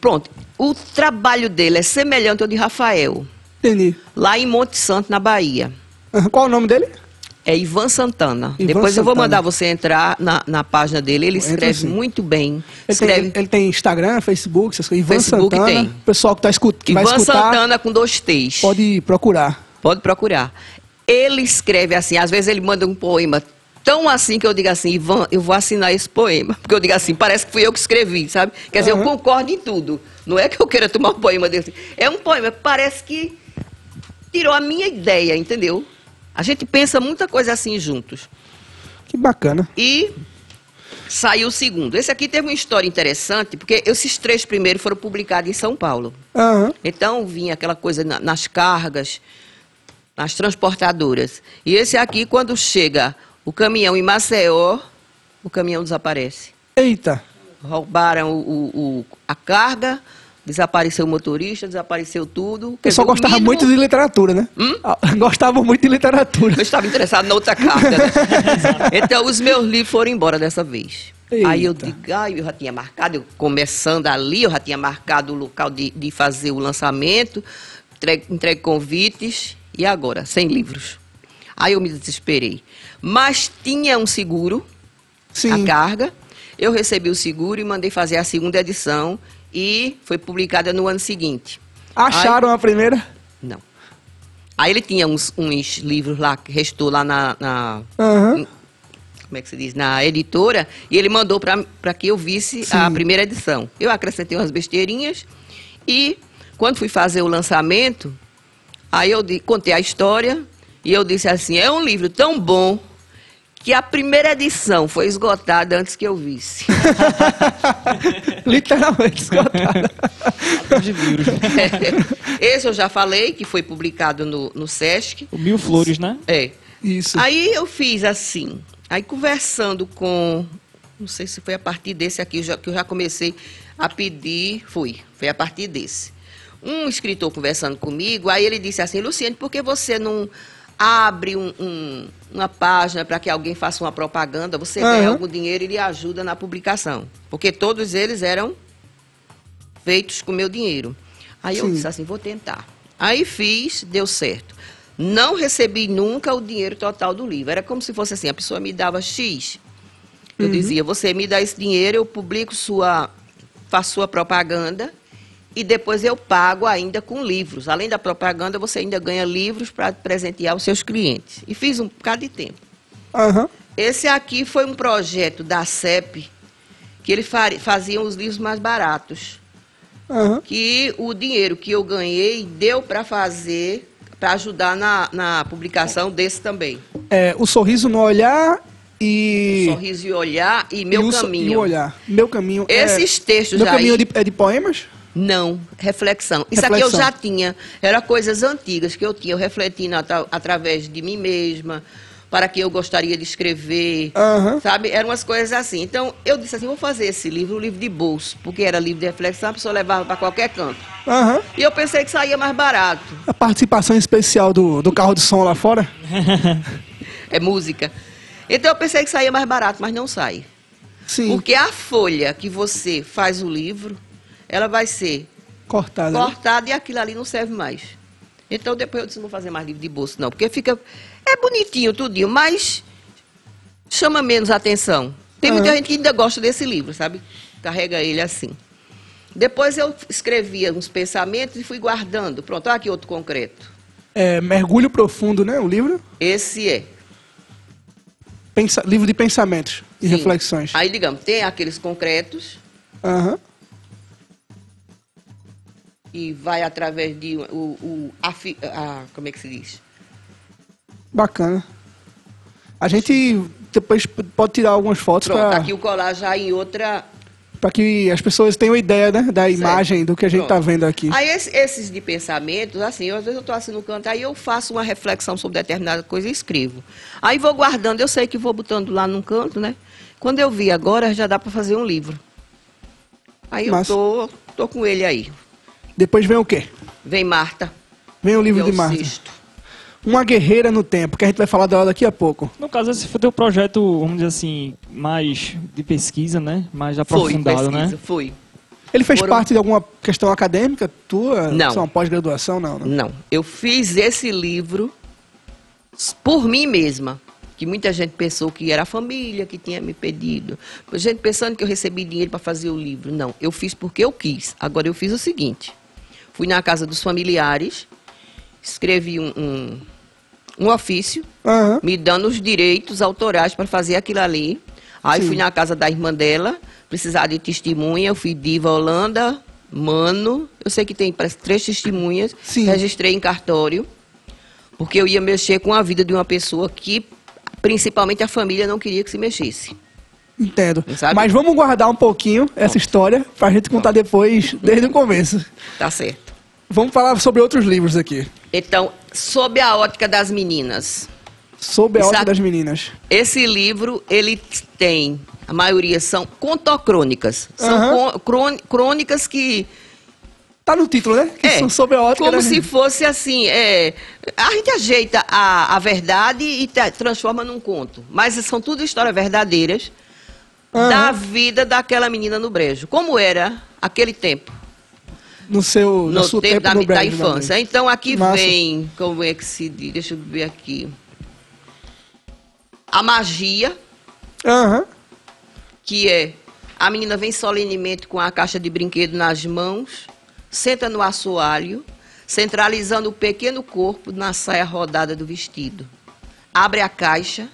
Speaker 3: Pronto, o trabalho dele é semelhante ao de Rafael,
Speaker 1: Entendi.
Speaker 3: lá em Monte Santo, na Bahia.
Speaker 1: Qual o nome dele?
Speaker 3: É Ivan Santana.
Speaker 1: Ivan
Speaker 3: Depois eu vou
Speaker 1: Santana.
Speaker 3: mandar você entrar na, na página dele. Ele
Speaker 1: Entra
Speaker 3: escreve
Speaker 1: sim.
Speaker 3: muito bem.
Speaker 1: Ele
Speaker 3: escreve
Speaker 1: tem, ele tem Instagram, Facebook, essas coisas. Ivan
Speaker 3: Facebook
Speaker 1: Santana.
Speaker 3: tem.
Speaker 1: O pessoal que, tá escut... que vai
Speaker 3: Ivan
Speaker 1: escutar
Speaker 3: Santana com dois T's.
Speaker 1: pode procurar.
Speaker 3: Pode procurar. Ele escreve assim, às vezes ele manda um poema Tão assim que eu digo assim, Ivan, eu vou assinar esse poema. Porque eu digo assim, parece que fui eu que escrevi, sabe? Quer dizer, eu concordo em tudo. Não é que eu queira tomar um poema desse. É um poema que parece que tirou a minha ideia, entendeu? A gente pensa muita coisa assim juntos.
Speaker 1: Que bacana.
Speaker 3: E saiu o segundo. Esse aqui teve uma história interessante, porque esses três primeiros foram publicados em São Paulo.
Speaker 1: Aham.
Speaker 3: Então vinha aquela coisa na- nas cargas, nas transportadoras. E esse aqui, quando chega o caminhão em Maceió, o caminhão desaparece.
Speaker 1: Eita.
Speaker 3: Roubaram o, o- o- a carga, desapareceu o motorista, desapareceu tudo.
Speaker 1: O pessoal gostava
Speaker 3: mínimo-
Speaker 1: muito de literatura, né?
Speaker 3: Hum?
Speaker 1: Ah, Gostava muito de literatura.
Speaker 3: Eu estava interessado na outra carta. né? então, os meus livros foram embora dessa vez. Aí eu
Speaker 1: Eita.
Speaker 3: digo, ah, eu já tinha marcado, eu começando ali, eu já tinha marcado o local de, de fazer o lançamento, entregue, entregue convites, e agora, sem livros. Aí eu me desesperei. Mas tinha um seguro,
Speaker 1: Sim.
Speaker 3: a carga, eu recebi o seguro e mandei fazer a segunda edição, e foi publicada no ano seguinte.
Speaker 1: Acharam a primeira?
Speaker 3: Não. Aí ele tinha uns, uns livros lá, que restou lá na, na-
Speaker 1: Aham.
Speaker 3: como é que se diz, na editora, e ele mandou para que eu visse a
Speaker 1: Sim.
Speaker 3: primeira edição. Eu acrescentei umas besteirinhas e quando fui fazer o lançamento, aí eu contei a história e eu disse assim, é um livro tão bom que a primeira edição foi esgotada antes que eu visse.
Speaker 1: Literalmente esgotada.
Speaker 2: de livros.
Speaker 3: Esse eu já falei, que foi publicado no, no Sesc.
Speaker 2: O Mil Flores, né?
Speaker 3: É.
Speaker 1: Isso.
Speaker 3: Aí eu fiz assim. Aí conversando com. Não sei se foi a partir desse aqui já- que eu já comecei a pedir. Fui. Foi a partir desse. Um escritor conversando comigo, aí ele disse assim: Luciane, por que você não abre um- um- uma página para que alguém faça uma propaganda? Você ganha
Speaker 1: Aham.
Speaker 3: algum dinheiro e lhe ajuda na publicação. Porque todos eles eram feitos com meu dinheiro. Aí eu
Speaker 1: Sim.
Speaker 3: disse assim, vou tentar. Aí fiz, deu certo. Não recebi nunca o dinheiro total do livro. Era como se fosse assim, a pessoa me dava X. Eu dizia, você me dá esse dinheiro, eu publico sua, faço sua propaganda e depois eu pago ainda com livros. Além da propaganda, você ainda ganha livros para presentear os seus clientes. E fiz um bocado de tempo.
Speaker 1: Aham.
Speaker 3: Esse aqui foi um projeto da CEP, que eles fa- faziam os livros mais baratos
Speaker 1: Aham.
Speaker 3: que o dinheiro que eu ganhei deu para fazer, para ajudar na, na publicação desse também.
Speaker 1: É, o sorriso no olhar e.
Speaker 3: Sorriso e Olhar e Meu
Speaker 1: e o
Speaker 3: Caminho.
Speaker 1: E o olhar. Meu caminho. é-
Speaker 3: Esses textos
Speaker 1: Meu
Speaker 3: aí...
Speaker 1: caminho é de, é de poemas?
Speaker 3: Não, reflexão. Isso aqui eu
Speaker 1: Reflexão.
Speaker 3: já tinha. Era coisas antigas que eu tinha, eu refletindo atra- através de mim mesma, para que eu gostaria de escrever,
Speaker 1: Aham.
Speaker 3: sabe? Eram umas coisas assim. Então, eu disse assim, vou fazer esse livro, um livro de bolso, porque era livro de reflexão, a pessoa levava para qualquer canto.
Speaker 1: Aham.
Speaker 3: E eu pensei que saía mais barato.
Speaker 1: A participação especial do, do carro de som lá fora?
Speaker 3: é música. Então eu pensei que saía mais barato, mas não sai.
Speaker 1: Sim.
Speaker 3: Porque a folha que você faz o livro, ela vai ser
Speaker 1: Cortada. né?
Speaker 3: cortada e aquilo ali não serve mais. Então depois eu disse, não vou fazer mais livro de bolso, não. Porque fica. É bonitinho tudinho, mas chama menos atenção. Tem muita
Speaker 1: Aham.
Speaker 3: gente que ainda gosta desse livro, sabe? Carrega ele assim. Depois eu escrevia uns pensamentos e fui guardando. Pronto, olha aqui outro concreto.
Speaker 1: É, Mergulho Profundo, né? O livro?
Speaker 3: Esse é.
Speaker 1: Pensa- livro de pensamentos e
Speaker 3: Sim.
Speaker 1: reflexões.
Speaker 3: Aí, digamos, tem aqueles concretos
Speaker 1: Aham.
Speaker 3: E vai através de o, o a, a- como é que se diz?
Speaker 1: Bacana. A gente depois pode tirar algumas fotos para
Speaker 3: aqui o colar já em outra.
Speaker 1: que as pessoas tenham ideia né, da imagem do que a gente está vendo aqui.
Speaker 3: Aí esse- esses de pensamentos, assim, eu, às vezes eu estou assim no canto, aí eu faço uma reflexão sobre determinada coisa e escrevo. Aí vou guardando, eu sei que vou botando lá num canto, né? Quando eu vi agora, já dá para fazer um livro. Aí eu
Speaker 1: Massa.
Speaker 3: tô, tô com ele aí.
Speaker 1: Depois vem o quê?
Speaker 3: Vem Marta.
Speaker 1: Vem o livro
Speaker 3: é
Speaker 1: de
Speaker 3: o
Speaker 1: Marta.
Speaker 3: sexto.
Speaker 1: Uma guerreira no tempo, que a gente vai falar dela daqui a pouco.
Speaker 2: No caso, esse foi teu projeto, vamos dizer assim, mais de pesquisa, né? Mais
Speaker 3: Foi,
Speaker 2: aprofundado,
Speaker 3: pesquisa,
Speaker 2: né?
Speaker 3: foi.
Speaker 1: Ele fez
Speaker 3: Foram-
Speaker 1: parte de alguma questão acadêmica tua?
Speaker 3: Não.
Speaker 1: Só uma pós-graduação? Não, não.
Speaker 3: Não, eu fiz esse livro por mim mesma. Que muita gente pensou que era a família que tinha me pedido. Gente pensando que eu recebi dinheiro para fazer o livro. Não, eu fiz porque eu quis. Agora eu fiz o seguinte: fui na casa dos familiares, escrevi um, um- um ofício
Speaker 1: Aham.
Speaker 3: me dando os direitos autorais para fazer aquilo ali. Aí
Speaker 1: Sim.
Speaker 3: fui na casa da irmã dela, precisar de testemunha, eu fui Diva Holanda, Mano, eu sei que tem três testemunhas,
Speaker 1: Sim.
Speaker 3: registrei em cartório, porque eu ia mexer com a vida de uma pessoa que, principalmente a família, não queria que se mexesse.
Speaker 1: Entendo.
Speaker 3: Sabe?
Speaker 1: Mas vamos guardar um pouquinho essa história pra gente contar depois, desde o começo.
Speaker 3: Tá certo.
Speaker 1: Vamos falar sobre outros livros aqui.
Speaker 3: Então, sob a ótica das meninas,
Speaker 1: Sob a
Speaker 3: Isso
Speaker 1: ótica das meninas.
Speaker 3: Esse livro, ele tem, a maioria são contocrônicas. São con- crôn- crônicas que
Speaker 1: Tá no título, né? Que
Speaker 3: É,
Speaker 1: são sob a ótica
Speaker 3: como
Speaker 1: das
Speaker 3: se fosse assim, é, a gente ajeita a, a verdade e transforma num conto. Mas são tudo histórias verdadeiras
Speaker 1: Aham.
Speaker 3: da vida daquela menina no brejo. Como era aquele tempo,
Speaker 1: No seu, no
Speaker 3: no
Speaker 1: seu
Speaker 3: tempo,
Speaker 1: tempo,
Speaker 3: da, da infância. Então aqui
Speaker 1: Massa.
Speaker 3: vem, como é que se diz? Deixa eu ver aqui. A magia,
Speaker 1: Aham.
Speaker 3: que é a menina vem solenemente com a caixa de brinquedo nas mãos, senta no assoalho, centralizando o pequeno corpo na saia rodada do vestido. Abre a caixa,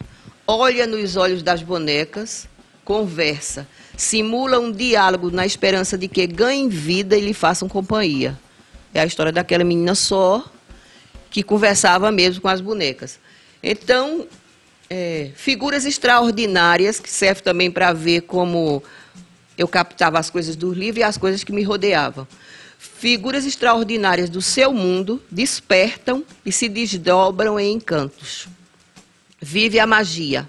Speaker 3: olha nos olhos das bonecas, conversa, simula um diálogo na esperança de que ganhem vida e lhe façam companhia. É a história daquela menina só que conversava mesmo com as bonecas. Então, é, figuras extraordinárias, que serve também para ver como eu captava as coisas do livro e as coisas que me rodeavam. Figuras extraordinárias do seu mundo despertam e se desdobram em encantos. Vive a magia.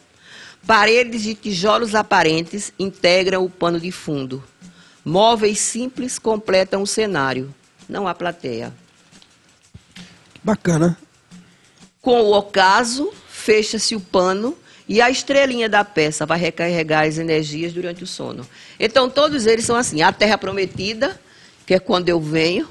Speaker 3: Paredes de tijolos aparentes integram o pano de fundo. Móveis simples completam o cenário. Não há plateia.
Speaker 1: Bacana.
Speaker 3: Com o ocaso, fecha-se o pano e a estrelinha da peça vai recarregar as energias durante o sono. Então, todos eles são assim: a Terra Prometida, que é quando eu venho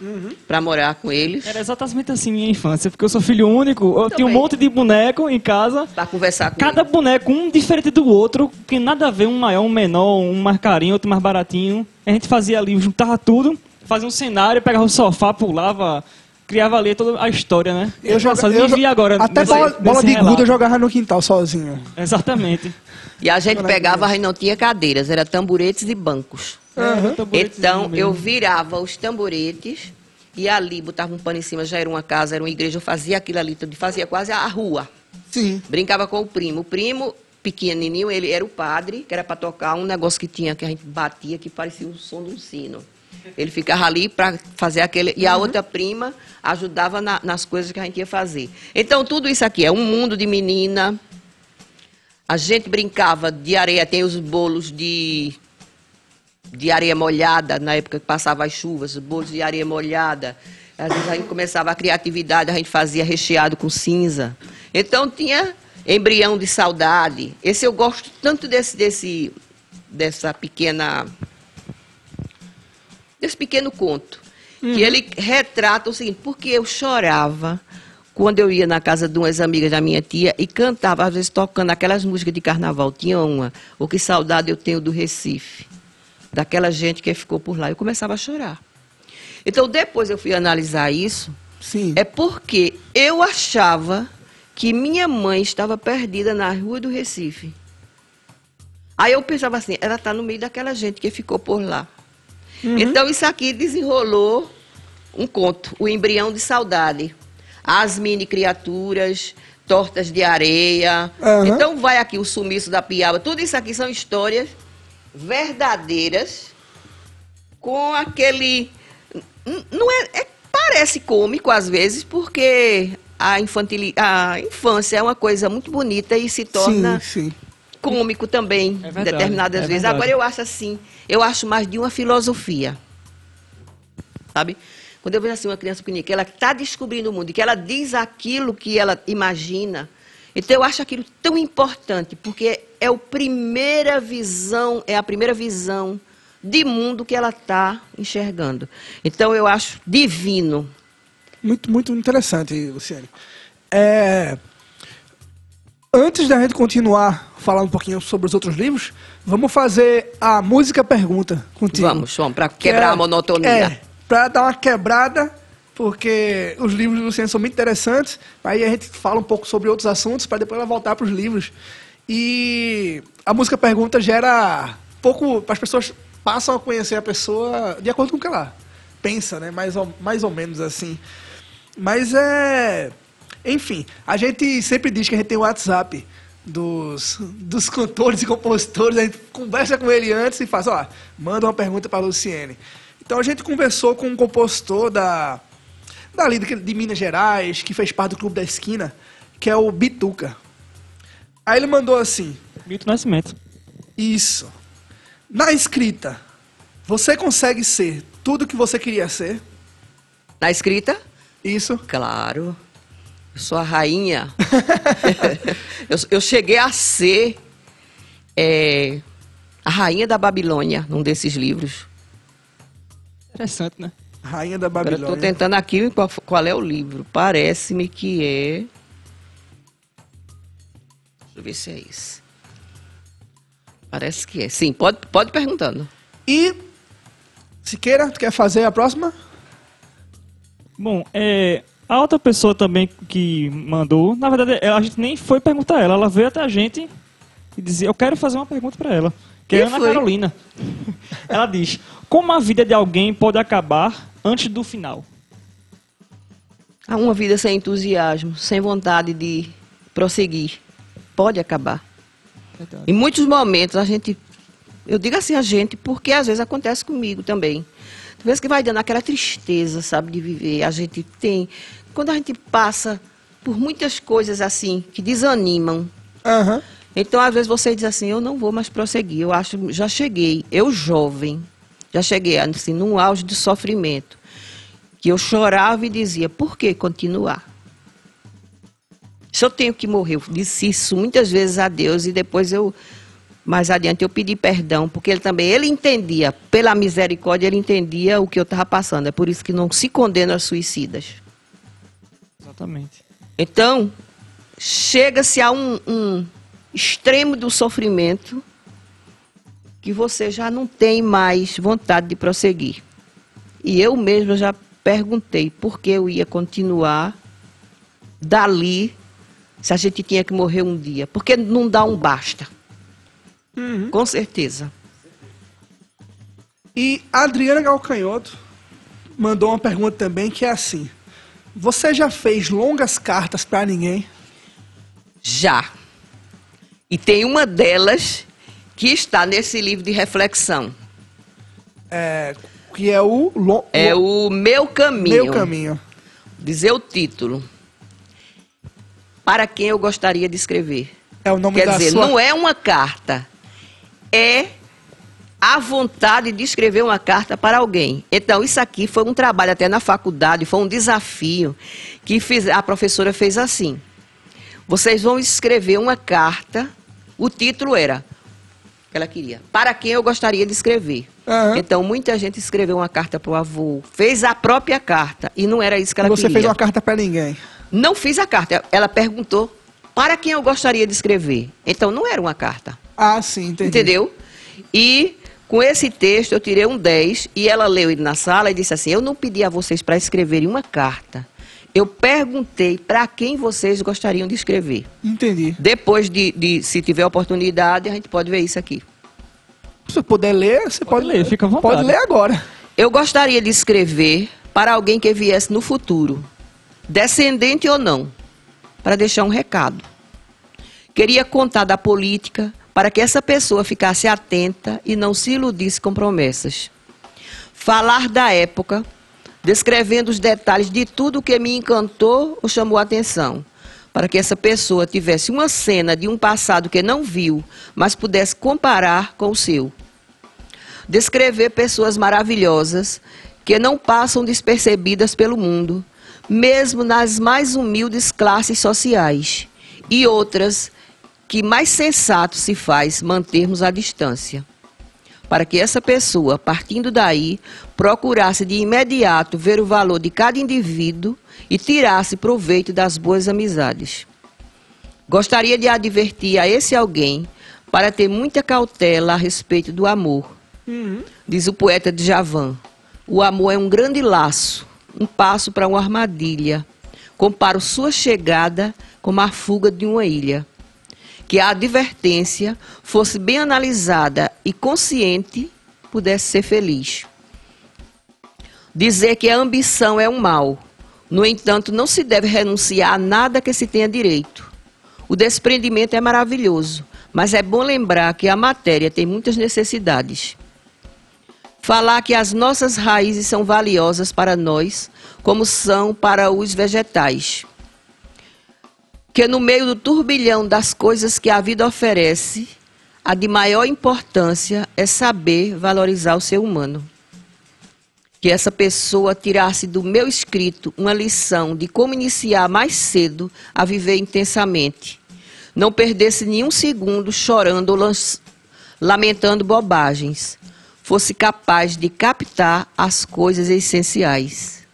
Speaker 3: para morar com eles,
Speaker 2: Era exatamente assim minha infância, porque eu sou filho único, eu tinha um monte de boneco em casa.
Speaker 3: para conversar com
Speaker 2: Cada
Speaker 3: eles.
Speaker 2: boneco, um diferente do outro, que nada a ver, um maior, um menor, um mais carinho, outro mais baratinho. A gente fazia ali, juntava tudo, fazia um cenário, pegava o sofá, pulava, criava ali toda a história, né?
Speaker 1: Eu jogava.
Speaker 2: me
Speaker 1: eu
Speaker 2: vi agora.
Speaker 1: Até
Speaker 2: nesse-
Speaker 1: bola, bola de gude eu jogava no quintal sozinho.
Speaker 2: Exatamente.
Speaker 3: E a gente pegava, e não tinha cadeiras, era tamboretes e bancos.
Speaker 2: Tamboretezinho
Speaker 3: Então, eu virava os tamboretes e ali botava um pano em cima, já era uma casa, era uma igreja, eu fazia aquilo ali, fazia quase a rua.
Speaker 1: Sim.
Speaker 3: Brincava com o primo. O primo, pequenininho, ele era o padre, que era para tocar um negócio que tinha, que a gente batia, que parecia o som de um sino. Ele ficava ali para fazer aquele. E a outra prima ajudava na- nas coisas que a gente ia fazer. Então, tudo isso aqui é um mundo de menina. A gente brincava de areia, tem os bolos de, de areia molhada, na época que passava as chuvas, os bolos de areia molhada. Às vezes a gente começava a criatividade, a gente fazia recheado com cinza. Então tinha embrião de saudade. Esse eu gosto tanto desse, desse dessa pequena desse pequeno conto, que ele retrata o seguinte, porque eu chorava quando eu ia na casa de umas amigas da minha tia e cantava, às vezes tocando aquelas músicas de carnaval. Tinha uma, o que saudade eu tenho do Recife, daquela gente que ficou por lá. Eu começava a chorar. Então, depois eu fui analisar isso,
Speaker 1: Sim.
Speaker 3: é porque eu achava que minha mãe estava perdida na rua do Recife. Aí eu pensava assim, ela está no meio daquela gente que ficou por lá. Então isso aqui desenrolou um conto, o embrião de saudade. As mini criaturas, tortas de areia.
Speaker 1: Aham.
Speaker 3: Então vai aqui o sumiço da piaba. Tudo isso aqui são histórias verdadeiras com aquele não é, é- parece cômico às vezes porque a, infantili, a infância é uma coisa muito bonita e se torna
Speaker 1: Sim, sim.
Speaker 3: cômico também,
Speaker 2: É verdade,
Speaker 3: determinadas
Speaker 2: é
Speaker 3: vezes.
Speaker 2: verdade.
Speaker 3: Agora eu acho assim, eu acho mais de uma filosofia. Sabe? Quando eu vejo assim uma criança pequenininha, que ela está descobrindo o mundo e que ela diz aquilo que ela imagina, então eu acho aquilo tão importante, porque é a primeira visão, é a primeira visão de mundo que ela está enxergando. Então eu acho divino.
Speaker 1: Muito, muito interessante, Luciane. É, Antes da gente continuar falar um pouquinho sobre os outros livros, vamos fazer a música pergunta contigo.
Speaker 3: Vamos, João, para
Speaker 1: Que
Speaker 3: quebrar
Speaker 1: é-
Speaker 3: a monotonia.
Speaker 1: É, para dar uma quebrada, porque os livros do Luciano são muito interessantes. Aí a gente fala um pouco sobre outros assuntos para depois ela voltar para os livros. E a música pergunta gera pouco. As pessoas passam a conhecer a pessoa de acordo com o que ela pensa, né? Mais ou, mais ou menos assim. Mas é. Enfim, a gente sempre diz que a gente tem o WhatsApp dos, dos cantores e compositores, a gente conversa com ele antes e faz, ó, manda uma pergunta para a Luciene. Então a gente conversou com um compositor da, dali de Minas Gerais, que fez parte do Clube da Esquina, que é o Bituca. Aí ele mandou assim.
Speaker 2: Milton Nascimento.
Speaker 1: Isso. Na escrita, você consegue ser tudo que você queria ser?
Speaker 3: Na escrita?
Speaker 1: Isso.
Speaker 3: Claro. Eu sou a rainha. eu, eu, cheguei a ser é, a rainha da Babilônia num desses livros.
Speaker 2: Interessante, né?
Speaker 1: Rainha da Babilônia.
Speaker 3: Estou tentando aqui qual, qual é o livro. Parece-me que é. Deixa eu ver se é isso. Parece que é. Sim, pode, pode perguntando.
Speaker 1: E Siqueira, tu quer fazer a próxima?
Speaker 2: Bom, é, a outra pessoa também que mandou, na verdade, a gente nem foi perguntar a ela, ela veio até a gente e dizia, eu quero fazer uma pergunta para ela. Que é Ana foi? Carolina. ela diz, como a vida de alguém pode acabar antes do final?
Speaker 3: Há uma vida sem entusiasmo, sem vontade de prosseguir. Pode acabar. Verdade. Em muitos momentos a gente, eu digo assim a gente, porque às vezes acontece comigo também. Às vezes que vai dando aquela tristeza, sabe, de viver. A gente tem quando a gente passa por muitas coisas assim que desanimam.
Speaker 1: Uhum.
Speaker 3: Então, às vezes você diz assim, eu não vou mais prosseguir. Eu acho, já cheguei, eu jovem, já cheguei assim num auge de sofrimento, que eu chorava e dizia, por que continuar? Se eu tenho que morrer, eu disse isso muitas vezes a Deus e depois eu mais adiante eu pedi perdão, porque ele também ele entendia, pela misericórdia, ele entendia o que eu estava passando. É por isso que não se condena aos suicidas.
Speaker 2: Exatamente.
Speaker 3: Então, chega-se a um, um extremo do sofrimento que você já não tem mais vontade de prosseguir. E eu mesma já perguntei por que eu ia continuar dali se a gente tinha que morrer um dia. Porque não dá um basta. Uhum. Com certeza.
Speaker 1: E a Adriana Galcanhoto mandou uma pergunta também que é assim: você já fez longas cartas para ninguém?
Speaker 3: Já. E tem uma delas que está nesse livro de reflexão.
Speaker 1: É, que é o... Lo,
Speaker 3: é o Meu Caminho.
Speaker 1: Meu Caminho.
Speaker 3: Dizer o título. Para quem eu gostaria de escrever.
Speaker 1: É o nome
Speaker 3: Quer
Speaker 1: da
Speaker 3: dizer,
Speaker 1: sua...
Speaker 3: não é uma carta. É a vontade de escrever uma carta para alguém. Então, isso aqui foi um trabalho até na faculdade, foi um desafio que fiz, a professora fez assim. Vocês vão escrever uma carta, o título era, que ela queria, para quem eu gostaria de escrever. Uhum. Então, muita gente escreveu uma carta para o avô, fez a própria carta, e não era isso que ela
Speaker 1: Você
Speaker 3: queria.
Speaker 1: Você fez uma carta para ninguém?
Speaker 3: Não fiz a carta, ela perguntou para quem eu gostaria de escrever. Então, não era uma carta.
Speaker 1: Ah, sim, entendi.
Speaker 3: Entendeu? E com esse texto, eu tirei um 10 e ela leu ele na sala e disse assim: Eu não pedi a vocês para escreverem uma carta. Eu perguntei para quem vocês gostariam de escrever.
Speaker 1: Entendi.
Speaker 3: Depois de, de, se tiver oportunidade, a gente pode ver isso aqui.
Speaker 1: Se você puder ler, você pode, pode ler, fica à vontade. Pode ler agora.
Speaker 3: Eu gostaria de escrever para alguém que viesse no futuro, descendente ou não, para deixar um recado. Queria contar da política, para que essa pessoa ficasse atenta e não se iludisse com promessas. Falar da época, descrevendo os detalhes de tudo que me encantou ou chamou a atenção, para que essa pessoa tivesse uma cena de um passado que não viu, mas pudesse comparar com o seu. Descrever pessoas maravilhosas que não passam despercebidas pelo mundo, mesmo nas mais humildes classes sociais, e outras que mais sensato se faz mantermos a distância, para que essa pessoa, partindo daí, procurasse de imediato ver o valor de cada indivíduo e tirasse proveito das boas amizades. Gostaria de advertir a esse alguém para ter muita cautela a respeito do amor. Uhum. Diz o poeta de Javan: o amor é um grande laço um passo para uma armadilha. Comparo sua chegada como a fuga de uma ilha. Que a advertência fosse bem analisada e consciente, pudesse ser feliz. Dizer que a ambição é um mal. No entanto, não se deve renunciar a nada que se tenha direito. O desprendimento é maravilhoso, mas é bom lembrar que a matéria tem muitas necessidades. Falar que as nossas raízes são valiosas para nós, como são para os vegetais. Que no meio do turbilhão das coisas que a vida oferece, a de maior importância é saber valorizar o ser humano. Que essa pessoa tirasse do meu escrito uma lição de como iniciar mais cedo a viver intensamente. Não perdesse nenhum segundo chorando ou lamentando bobagens fosse capaz de captar as coisas essenciais,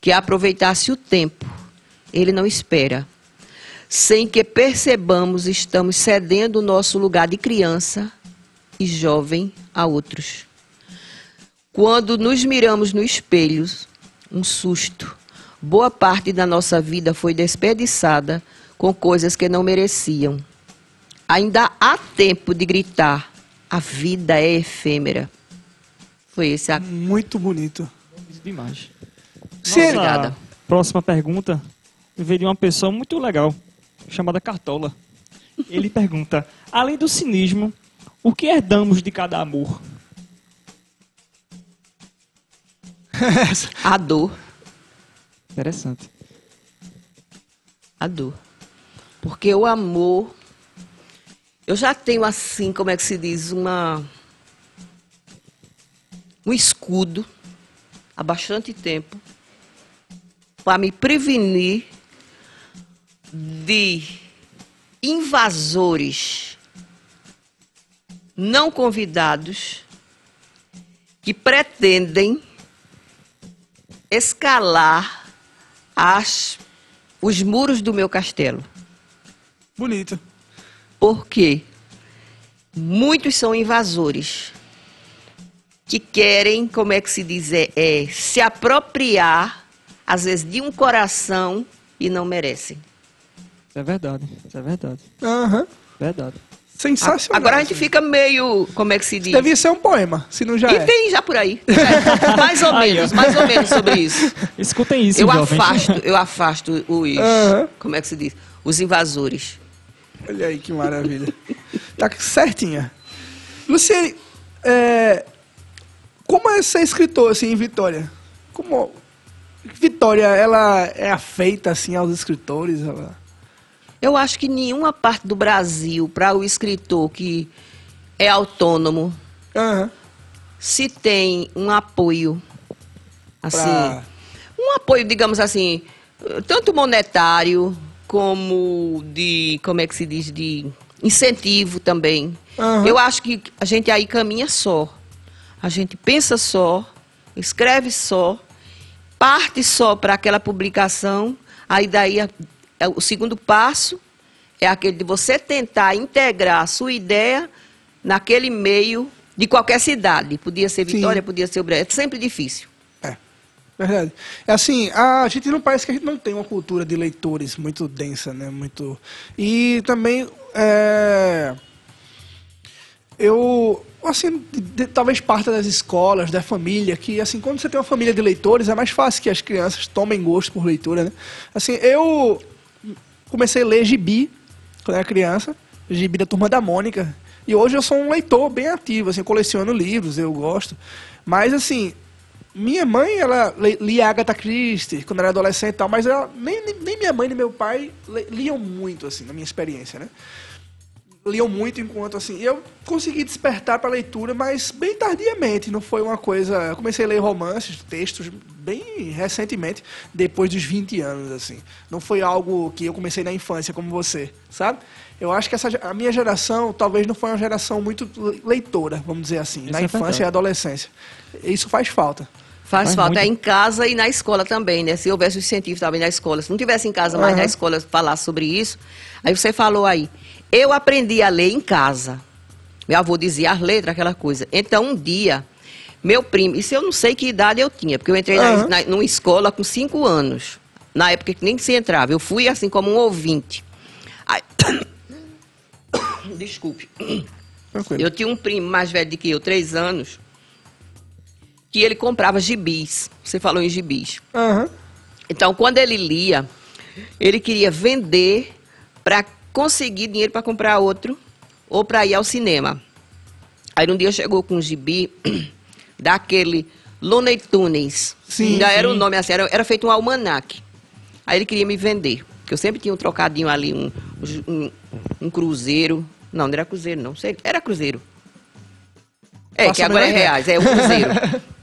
Speaker 3: que aproveitasse o tempo, ele não espera. Sem que percebamos, estamos cedendo o nosso lugar de criança e jovem a outros. Quando nos miramos no espelho, um susto. Boa parte da nossa vida foi desperdiçada com coisas que não mereciam. Ainda há tempo de gritar: a vida é efêmera. Foi esse a...
Speaker 1: Muito bonito.
Speaker 2: Demais. Nossa
Speaker 3: Obrigada.
Speaker 2: próxima pergunta veio de uma pessoa muito legal, chamada Cartola. Ele pergunta, além do cinismo, o que herdamos de cada amor?
Speaker 3: A dor.
Speaker 2: Interessante.
Speaker 3: A dor. Porque o amor. Eu já tenho assim, como é que se diz, uma. Um escudo há bastante tempo para me prevenir de invasores não convidados que pretendem escalar as, os muros do meu castelo.
Speaker 1: Bonito.
Speaker 3: Porque muitos são invasores que querem, como é que se diz, é, é, se apropriar, às vezes, de um coração e não merecem.
Speaker 2: Isso é verdade, isso é verdade.
Speaker 1: Aham.
Speaker 2: Verdade.
Speaker 1: Sensacional.
Speaker 3: Agora a gente fica meio, como é que se diz?
Speaker 1: Devia ser um poema, se não já
Speaker 3: E
Speaker 1: é.
Speaker 3: tem já por aí. É, mais ou menos, mais ou menos sobre isso.
Speaker 2: Escutem isso,
Speaker 3: Eu
Speaker 2: jovens.
Speaker 3: afasto, eu afasto os,
Speaker 1: Aham.
Speaker 3: como é que se diz? Os invasores.
Speaker 1: Olha aí que maravilha. tá certinha. Luciane, é, como é ser escritor assim em Vitória? Como Vitória, ela é afeita assim aos escritores? Ela...
Speaker 3: Eu acho que nenhuma parte do Brasil, para o escritor que é autônomo,
Speaker 1: Aham.
Speaker 3: se tem um apoio, assim,
Speaker 1: Pra-
Speaker 3: um apoio, digamos assim, tanto monetário como de, como é que se diz, de incentivo também.
Speaker 1: Aham.
Speaker 3: Eu acho que a gente aí caminha só. A gente pensa só, escreve só, parte só para aquela publicação, aí daí a- é o segundo passo é aquele de você tentar integrar a sua ideia naquele meio de qualquer cidade. Podia ser
Speaker 1: Sim.
Speaker 3: Vitória, podia ser o Bré. É sempre difícil.
Speaker 1: Verdade. É assim, a gente não parece que a gente não tem uma cultura de leitores muito densa, né? Muito. E também é, eu assim, de- talvez parta das escolas, da família, que assim, quando você tem uma família de leitores, é mais fácil que as crianças tomem gosto por leitura, né? Assim, eu comecei a ler gibi quando era criança, gibi da Turma da Mônica. E hoje eu sou um leitor bem ativo, assim, coleciono livros, eu gosto. Mas, assim, minha mãe, ela lia Agatha Christie quando era adolescente e tal, mas ela, nem, nem, minha mãe nem meu pai liam muito, assim, na minha experiência, né? Liam muito enquanto, assim, eu consegui despertar para leitura, mas bem tardiamente, não foi uma coisa... Eu comecei a ler romances, textos, bem recentemente, depois dos 20 anos, assim. Não foi algo que eu comecei na infância, como você, sabe? Eu acho que essa, a minha geração talvez não foi uma geração muito le- leitora, vamos dizer assim,
Speaker 2: Isso
Speaker 1: na
Speaker 2: é
Speaker 1: infância
Speaker 2: verdade.
Speaker 1: e adolescência. Isso faz falta.
Speaker 3: Faz,
Speaker 2: Faz
Speaker 3: falta
Speaker 2: muito.
Speaker 3: é em casa e na escola também, né? Se houvesse o incentivo também na escola. Se não tivesse em casa, mas
Speaker 1: Aham.
Speaker 3: na escola falar sobre isso. Aí você falou aí, eu aprendi a ler em casa. Meu avô dizia as letras, aquela coisa. Então, um dia, Meu primo, isso eu não sei que idade eu tinha, porque eu entrei na-
Speaker 1: Aham.
Speaker 3: na, numa escola com cinco anos. Na época que nem se entrava. Eu fui assim como um ouvinte. Aí- Desculpe.
Speaker 1: Tranquilo.
Speaker 3: Eu tinha um primo mais velho do que eu, três anos, que ele comprava gibis. Você falou em gibis.
Speaker 1: Aham.
Speaker 3: Então, quando ele lia, ele queria vender para conseguir dinheiro para comprar outro ou para ir ao cinema. Aí um dia chegou com um gibi daquele Looney Tunes.
Speaker 1: Sim,
Speaker 3: Ainda era o
Speaker 2: sim.
Speaker 3: nome assim, era, era feito um almanaque. Aí ele queria me vender, porque eu sempre tinha um trocadinho ali, um, um, um cruzeiro. Não, não era cruzeiro, não. sei- Era cruzeiro. É,
Speaker 1: Faço
Speaker 3: que agora é reais, é o cruzeiro.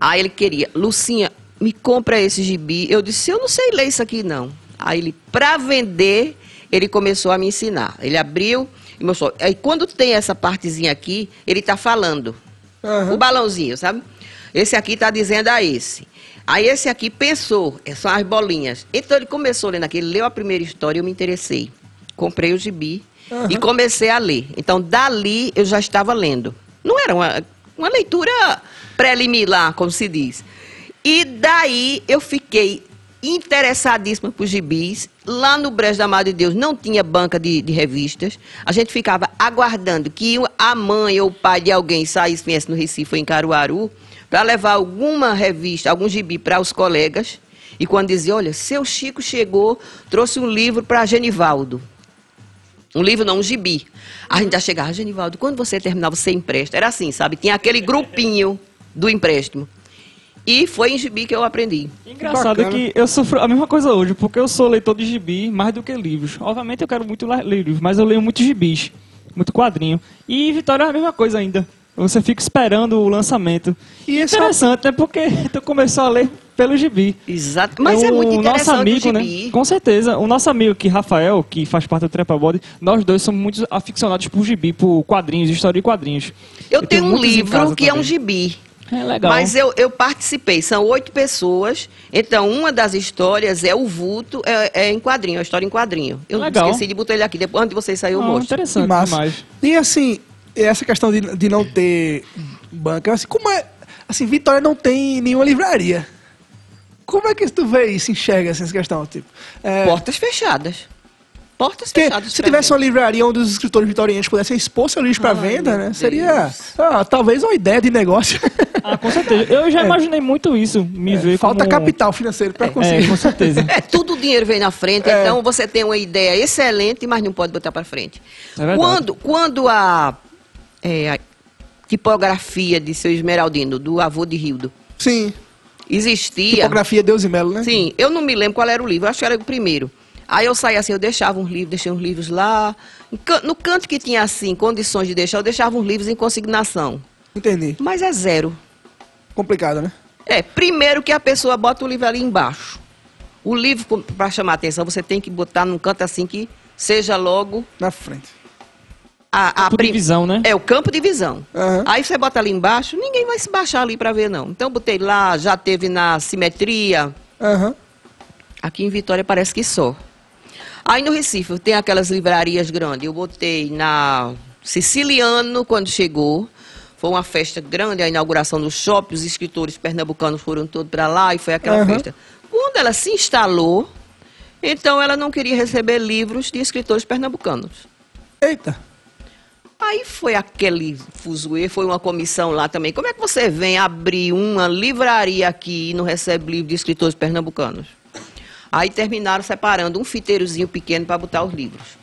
Speaker 3: Aí ele queria, Lucinha, me compra esse gibi. Eu disse, eu não sei ler isso aqui não. Aí ele, pra vender, ele começou a me ensinar. Ele abriu e mostrou. Aí quando tem essa partezinha aqui, ele tá falando.
Speaker 1: Aham.
Speaker 3: O balãozinho, sabe? Esse aqui tá dizendo a esse. Aí esse aqui pensou, é, são as bolinhas. Então ele começou lendo aqui, ele leu a primeira história e eu me interessei. Comprei o gibi
Speaker 1: Aham.
Speaker 3: e comecei a ler. Então dali eu já estava lendo. Não era uma, uma leitura preliminar, como se diz. E daí eu fiquei interessadíssima por gibis. Lá no Brejo da Madre de Deus não tinha banca de, de revistas. A gente ficava aguardando que a mãe ou o pai de alguém saísse, viesse no Recife ou em Caruaru, para levar alguma revista, algum gibi para os colegas. E quando dizia, olha, seu Chico chegou, trouxe um livro para Genivaldo. Um livro não, um gibi. A gente já chegava, Genivaldo, quando você terminar, você empresta. Era assim, sabe? Tinha aquele grupinho do empréstimo. E foi em gibi que eu aprendi.
Speaker 2: Engraçado é
Speaker 1: bacana.
Speaker 2: que eu sofro a mesma coisa hoje, porque eu sou leitor de gibi mais do que livros. Obviamente eu quero muito ler livros, mas eu leio muito gibis, muito quadrinho. E Vitória é a mesma coisa ainda. Você fica esperando o lançamento.
Speaker 1: E
Speaker 2: Interessante, né? Porque tu começou a ler pelo gibi.
Speaker 3: Exato. Mas é
Speaker 2: O
Speaker 3: muito interessante
Speaker 2: nosso amigo,
Speaker 3: o
Speaker 2: né?
Speaker 3: gibi.
Speaker 2: Com certeza. O nosso amigo aqui, Rafael, que faz parte do Trepa Body, nós dois somos muito aficionados por gibi, por quadrinhos, história de quadrinhos.
Speaker 3: Eu, tenho um
Speaker 2: muitos em
Speaker 3: livro que é um
Speaker 2: também.
Speaker 3: gibi.
Speaker 2: É legal.
Speaker 3: Mas eu, eu participei, são oito pessoas. Então, uma das histórias é o vulto, é, é em quadrinho, é a história em quadrinho. Eu
Speaker 2: Legal.
Speaker 3: esqueci de botar ele aqui, depois, antes de vocês saírem, eu
Speaker 2: Ah,
Speaker 3: mostro.
Speaker 2: interessante
Speaker 1: Massa.
Speaker 2: demais.
Speaker 1: E assim, essa questão de, de não ter banca, assim, como é. Assim, Vitória não tem nenhuma livraria. Como é que tu vê isso, enxerga assim, essa questão? Tipo, é,
Speaker 3: Portas fechadas. Portas
Speaker 1: porque
Speaker 3: fechadas.
Speaker 1: se tivesse uma
Speaker 3: pra
Speaker 1: livraria onde os escritores vitorianos pudessem expor seu livro para venda, né? Seria ah, talvez uma ideia de negócio.
Speaker 2: Ah, com certeza. Eu já
Speaker 1: É.
Speaker 2: imaginei muito isso, me ver
Speaker 1: Falta
Speaker 2: como...
Speaker 1: capital financeiro para conseguir.
Speaker 2: É, com certeza.
Speaker 3: É, tudo o dinheiro vem na frente,
Speaker 1: É.
Speaker 3: então você tem uma ideia excelente, mas não pode botar para frente.
Speaker 2: É
Speaker 3: quando, quando a, é, a tipografia de seu Esmeraldino, do avô de Rildo,
Speaker 1: Sim.
Speaker 3: existia.
Speaker 1: Tipografia Deus e Melo, né?
Speaker 3: Sim, eu não me lembro qual era o livro, acho que era o primeiro. Aí eu saía assim, eu deixava uns livros, deixei uns livros lá. No canto que tinha assim, condições de deixar, eu deixava uns livros em consignação.
Speaker 1: Entendi.
Speaker 3: Mas é zero.
Speaker 1: Complicado, né?
Speaker 3: É, primeiro que a pessoa bota o livro ali embaixo. O livro, para chamar a atenção, você tem que botar num canto assim que seja logo
Speaker 1: Na frente.
Speaker 3: a, a
Speaker 2: Campo de
Speaker 3: prim-
Speaker 2: visão, né?
Speaker 3: É, o campo de visão.
Speaker 1: Aham.
Speaker 3: Aí você bota ali embaixo, ninguém vai se baixar ali para ver, não. Então eu botei lá, já teve na simetria.
Speaker 1: Aham.
Speaker 3: Aqui em Vitória parece que só. Aí no Recife tem aquelas livrarias grandes. Eu botei na Siciliano quando chegou. Foi uma festa grande, a inauguração do shopping. Os escritores pernambucanos foram todos para lá e foi aquela
Speaker 1: Aham.
Speaker 3: festa. Quando ela se instalou, então ela não queria receber livros de escritores pernambucanos.
Speaker 1: Eita.
Speaker 3: Aí foi aquele fuzuê, foi uma comissão lá também. Como é que você vem abrir uma livraria aqui e não recebe livro de escritores pernambucanos? Aí terminaram separando um fiteirozinho pequeno para botar os livros.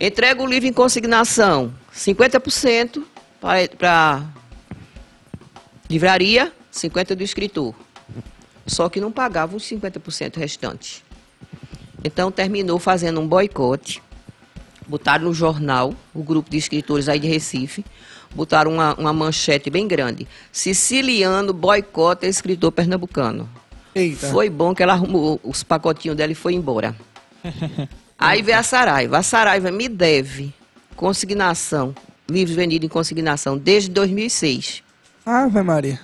Speaker 3: Entrega o livro em consignação, 50% para livraria, 50% do escritor. Só que não pagava os 50% restantes. Então terminou fazendo um boicote botaram no jornal, o grupo de escritores aí de Recife, botaram uma, uma manchete bem grande. Siciliano boicota escritor pernambucano.
Speaker 1: Eita.
Speaker 3: Foi bom que ela arrumou os pacotinhos dela e foi embora. Aí veio a Saraiva. A Saraiva me deve consignação, livros vendidos em consignação, desde 2006.
Speaker 1: Ave Maria.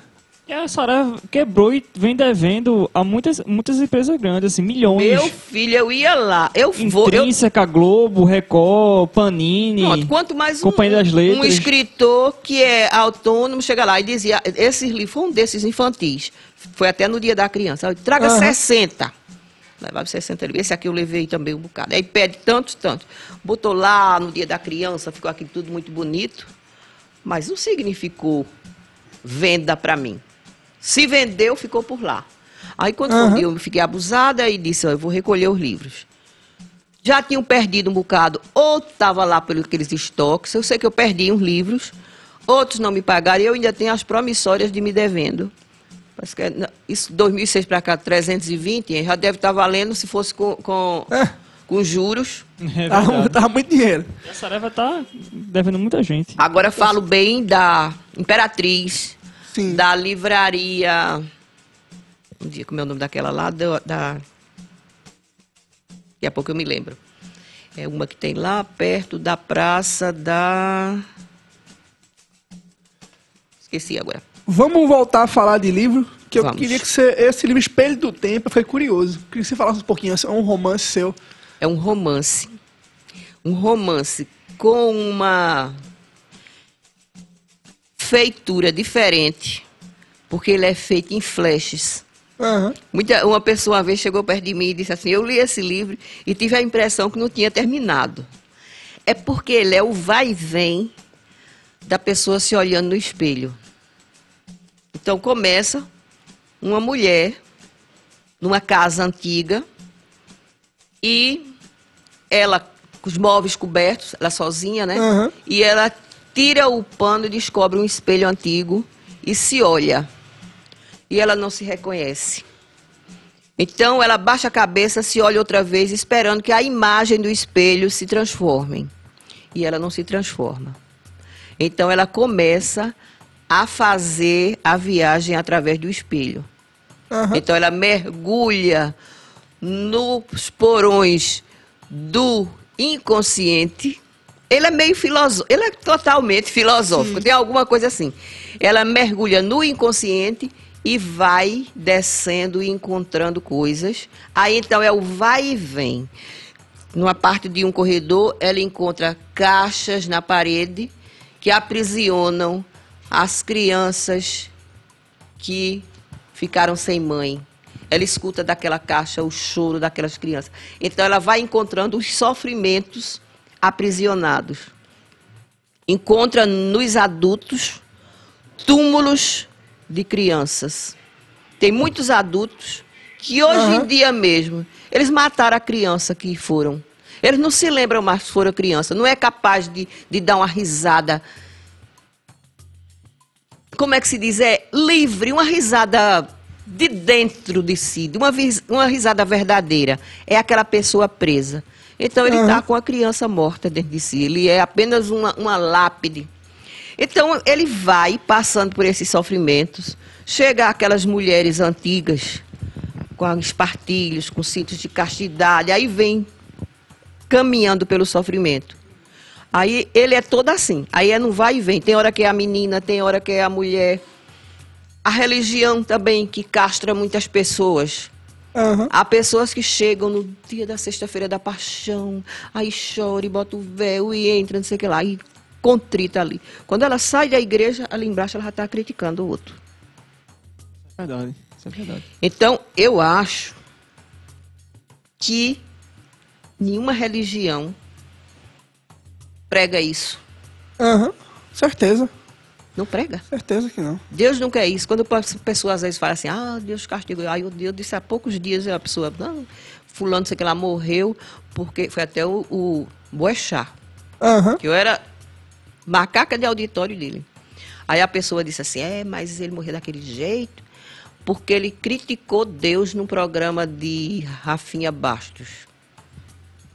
Speaker 2: E a Saraiva quebrou e vem devendo a muitas, muitas empresas grandes, assim, milhões.
Speaker 3: Meu filho, eu ia lá. Eu vou. Eu,
Speaker 2: Intrínseca, Globo, Record, Panini.
Speaker 3: Pronto, quanto mais um,
Speaker 2: Companhia das Letras.
Speaker 3: um escritor que é autônomo chega lá e dizia, esse livro foi um desses infantis. Foi até no dia da criança. Eu, Traga
Speaker 1: Aham.
Speaker 3: 60. Levava 60 livros. Esse aqui eu levei também um bocado. Aí pede tantos, tantos. Botou lá no dia da criança, ficou aquilo tudo muito bonito. Mas não significou venda para mim. Se vendeu, ficou por lá. Aí quando foi um
Speaker 1: Aham.
Speaker 3: dia, eu fiquei abusada e disse, ó, eu vou recolher os livros já tinham perdido um bocado, ou estava lá pelos aqueles estoques. Eu sei que eu perdi uns livros, outros não me pagaram, e eu ainda tenho as promissórias de me devendo. Parece que é, isso 2006 para cá, 320, hein, já deve estar valendo se fosse com, com,
Speaker 1: É.
Speaker 3: com juros.
Speaker 2: É
Speaker 1: Tava, tava muito dinheiro.
Speaker 2: E a Saraiva tá devendo muita gente.
Speaker 3: Agora falo bem da Imperatriz,
Speaker 1: Sim.
Speaker 3: da livraria. Um dia, como é o nome daquela lá? Da, da... Daqui a pouco eu me lembro. É uma que tem lá perto da praça da. Esqueci agora.
Speaker 1: Vamos voltar a falar de livro, que eu
Speaker 3: Vamos.
Speaker 1: queria que você. Esse livro Espelho do Tempo, eu fiquei curioso. Queria que você falasse um pouquinho, é um romance seu.
Speaker 3: É um romance. Um romance com uma feitura diferente, porque ele é feito em flashes.
Speaker 1: Aham.
Speaker 3: Muita, uma pessoa uma vez chegou perto de mim e disse assim: Eu li esse livro e tive a impressão que não tinha terminado. É porque ele é o vai e vem da pessoa se olhando no espelho. Então começa uma mulher numa casa antiga e ela com os móveis cobertos, ela sozinha, né?
Speaker 1: Aham.
Speaker 3: E ela tira o pano e descobre um espelho antigo e se olha e ela não se reconhece. Então ela baixa a cabeça, se olha outra vez, esperando que a imagem do espelho se transforme. E ela não se transforma. Então ela começa a fazer a viagem através do espelho.
Speaker 1: Aham.
Speaker 3: Então ela mergulha nos porões do inconsciente. Ele é meio filosófico, ele é totalmente filosófico, tem alguma coisa assim. Ela mergulha no inconsciente e vai descendo e encontrando coisas. Aí então é o vai e vem. Numa parte de um corredor, ela encontra caixas na parede que aprisionam as crianças que ficaram sem mãe. Ela escuta daquela caixa o choro daquelas crianças. Então ela vai encontrando os sofrimentos aprisionados. Encontra nos adultos túmulos de crianças. Tem muitos adultos que hoje
Speaker 1: Aham.
Speaker 3: em dia mesmo, eles mataram a criança que foram. Eles não se lembram mais que foram criança. Não é capaz de, de dar uma risada como é que se diz? É livre, uma risada de dentro de si, de uma, uma risada verdadeira. É aquela pessoa presa. Então ele está
Speaker 1: Aham.
Speaker 3: com a criança morta dentro de si. Ele é apenas uma, uma lápide. Então ele vai passando por esses sofrimentos. Chega aquelas mulheres antigas, com espartilhos, com cintos de castidade. Aí vem caminhando pelo sofrimento. Aí ele é todo assim. Aí é no vai e vem. Tem hora que é a menina, tem hora que é a mulher. A religião também que castra muitas pessoas.
Speaker 1: Aham.
Speaker 3: Há pessoas que chegam no dia da sexta-feira da paixão, aí chora e bota o véu e entra, não sei o que lá, e contrita ali. Quando ela sai da igreja, ali embaixo ela já está criticando o outro.
Speaker 2: É verdade. Isso é verdade.
Speaker 3: Então, eu acho que nenhuma religião prega isso.
Speaker 1: Aham. Certeza.
Speaker 3: Não prega.
Speaker 1: Certeza que não.
Speaker 3: Deus não quer isso. Quando a pessoa às vezes fala assim, ah, Deus castigou. Aí o Deus disse há poucos dias a pessoa, não, fulano, sei que lá, morreu, porque foi até o, o Boechat,
Speaker 1: Aham.
Speaker 3: que eu era macaca de auditório dele. Aí a pessoa disse assim, é, mas ele morreu daquele jeito, porque ele criticou Deus num programa de Rafinha Bastos.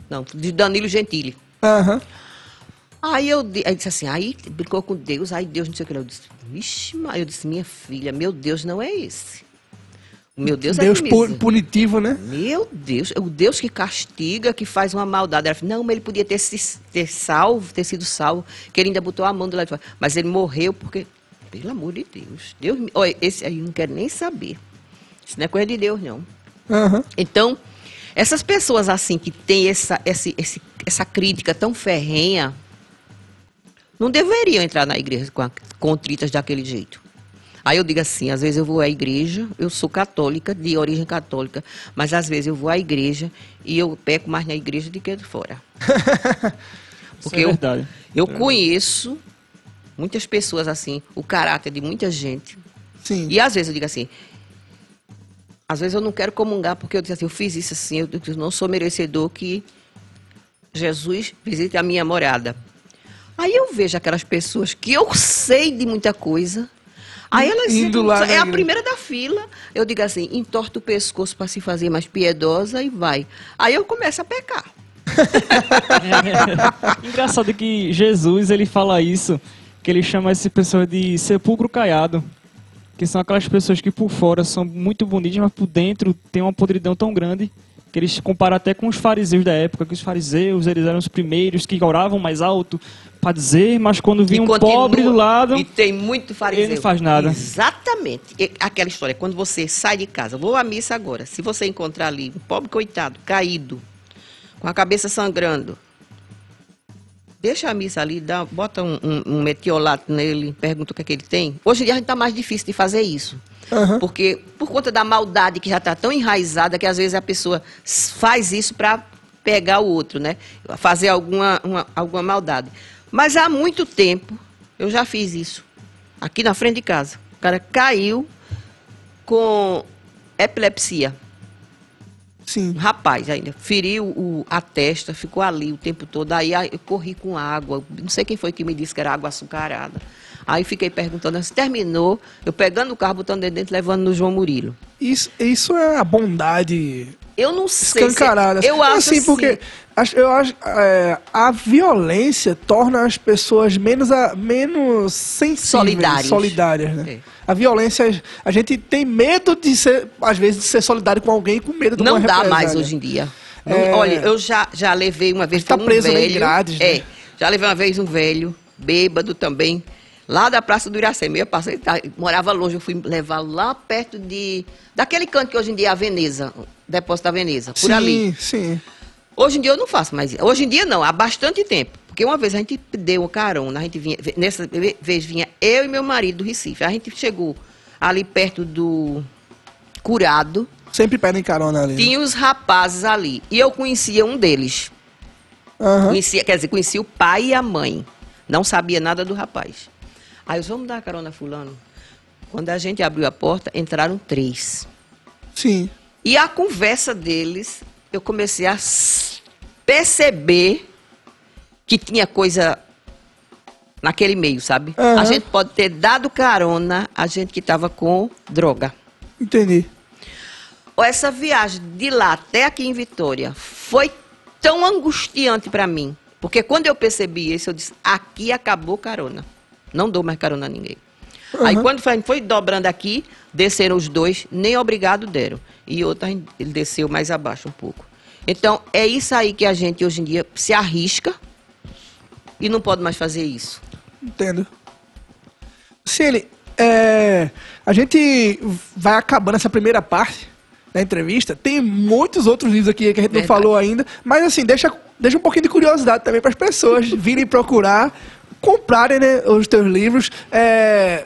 Speaker 3: Não, de Danilo Gentili.
Speaker 1: Aham.
Speaker 3: Aí eu aí disse assim, aí brincou com Deus, aí Deus não sei o que. Eu disse, vixe, Maria, eu disse, minha filha, meu Deus não é esse. O meu Deus,
Speaker 1: Deus
Speaker 3: é miser-
Speaker 1: punitivo, né?
Speaker 3: Meu Deus, é o Deus que castiga, que faz uma maldade. Ela falou, não, mas ele podia ter, se, ter salvo, ter sido salvo, que ele ainda botou a mão do lado de fora. Mas ele morreu porque Pelo amor de Deus. Deus olha, esse aí eu não quero nem saber. Isso não é coisa de Deus, não.
Speaker 1: Aham.
Speaker 3: Então, essas pessoas assim que têm essa, esse, esse- essa crítica tão ferrenha, não deveriam entrar na igreja com a- contritas daquele jeito. Aí eu digo assim, às vezes eu vou à igreja, eu sou católica, de origem católica, mas às vezes eu vou à igreja e eu peco mais na igreja do que de fora.
Speaker 2: Isso é
Speaker 3: eu, eu conheço muitas pessoas assim, o caráter de muita gente,
Speaker 1: Sim.
Speaker 3: e às vezes eu digo assim, às vezes eu não quero comungar porque eu digo assim, eu fiz isso assim, eu não sou merecedor que Jesus visite a minha morada. Aí eu vejo aquelas pessoas que eu sei de muita coisa. Aí elas
Speaker 1: Indo lá
Speaker 3: é a primeira da fila. Eu digo assim, entorta o pescoço para se fazer mais piedosa e vai. Aí eu começo a pecar.
Speaker 2: É. Engraçado que Jesus ele fala isso, que ele chama essa pessoa de sepulcro caiado. Que são aquelas pessoas que por fora são muito bonitas, mas por dentro tem uma podridão tão grande que eles comparam até com os fariseus da época, que os fariseus eles eram os primeiros que oravam mais alto para dizer, mas quando vinha
Speaker 3: E
Speaker 2: um
Speaker 3: continua-
Speaker 2: pobre do lado,
Speaker 3: E tem muito fariseu.
Speaker 2: Ele não faz nada.
Speaker 3: Exatamente. E aquela história, quando você sai de casa, vou à missa agora, se você encontrar ali um pobre coitado, caído, com a cabeça sangrando, deixa a missa ali, dá, bota um, um, um metiolato nele, pergunta o que é que ele tem. Hoje em dia a gente está mais difícil de fazer isso.
Speaker 1: Aham.
Speaker 3: Porque por conta da maldade que já está tão enraizada que às vezes a pessoa faz isso para pegar o outro, né? Fazer alguma, uma- alguma maldade. Mas há muito tempo eu já fiz isso. Aqui na frente de casa. O cara caiu com epilepsia.
Speaker 1: Sim.
Speaker 3: Um rapaz ainda. Feriu o- a testa, ficou ali o tempo todo. Aí eu corri com água. Não sei quem foi que me disse que era água açucarada. Aí fiquei perguntando, se terminou, eu pegando o carro, botando dentro dentro, levando no João Murilo.
Speaker 1: Isso, isso é a bondade
Speaker 3: Eu não sei. se-
Speaker 1: escancarada.
Speaker 3: eu acho
Speaker 1: assim, porque acho- eu acho é, a violência torna as pessoas menos, a, menos sensíveis,
Speaker 3: Solidárias.
Speaker 1: solidárias, né?
Speaker 3: É.
Speaker 1: A violência, a gente tem medo de ser, às vezes, de ser solidário com alguém com medo de
Speaker 3: Não dá mais hoje em dia. Não-
Speaker 1: É.
Speaker 3: Olha, eu já, já levei uma vez
Speaker 1: Tá
Speaker 3: foi um
Speaker 1: preso
Speaker 3: velho.
Speaker 1: grades, né?
Speaker 3: É, já levei uma vez um velho, bêbado também, lá da Praça do Iracema. Eu passei, tá, morava longe, eu fui levar lá perto de. Daquele canto que hoje em dia é a Veneza, o depósito da Veneza, por
Speaker 1: sim,
Speaker 3: ali.
Speaker 1: Sim,
Speaker 3: Hoje em dia eu não faço mais. isso. Hoje em dia não, há bastante tempo. Porque uma vez a gente deu uma carona, a gente vinha, nessa vez vinha eu e meu marido do Recife. A gente chegou ali perto do Curado,
Speaker 1: Sempre pedem carona ali. né?
Speaker 3: tinha os rapazes ali. E eu conhecia um deles.
Speaker 1: Aham.
Speaker 3: Conhecia, quer dizer, conhecia o pai e a mãe. Não sabia nada do rapaz. Aí eu vamos dar carona a fulano. Quando a gente abriu a porta, entraram três.
Speaker 1: Sim.
Speaker 3: E a conversa deles, eu comecei a perceber que tinha coisa naquele meio, sabe?
Speaker 1: Aham.
Speaker 3: A gente pode ter dado carona a gente que estava com droga.
Speaker 1: Entendi.
Speaker 3: Essa viagem de lá até aqui em Vitória foi tão angustiante para mim. Porque quando eu percebi isso, eu disse: aqui acabou carona. Não dou mais carona a ninguém. Aí
Speaker 1: Uhum.
Speaker 3: quando foi, foi dobrando aqui, desceram os dois, nem obrigado deram. E outra, ele desceu mais abaixo um pouco. Então, é isso aí que a gente hoje em dia se arrisca e não pode mais fazer isso.
Speaker 1: Entendo. Ciele, é, a gente vai acabando essa primeira parte da entrevista. Tem muitos outros livros aqui que a gente não
Speaker 3: Verdade.
Speaker 1: falou ainda, mas assim, deixa, deixa um pouquinho de curiosidade também para as pessoas virem procurar, comprarem né, os teus livros. É,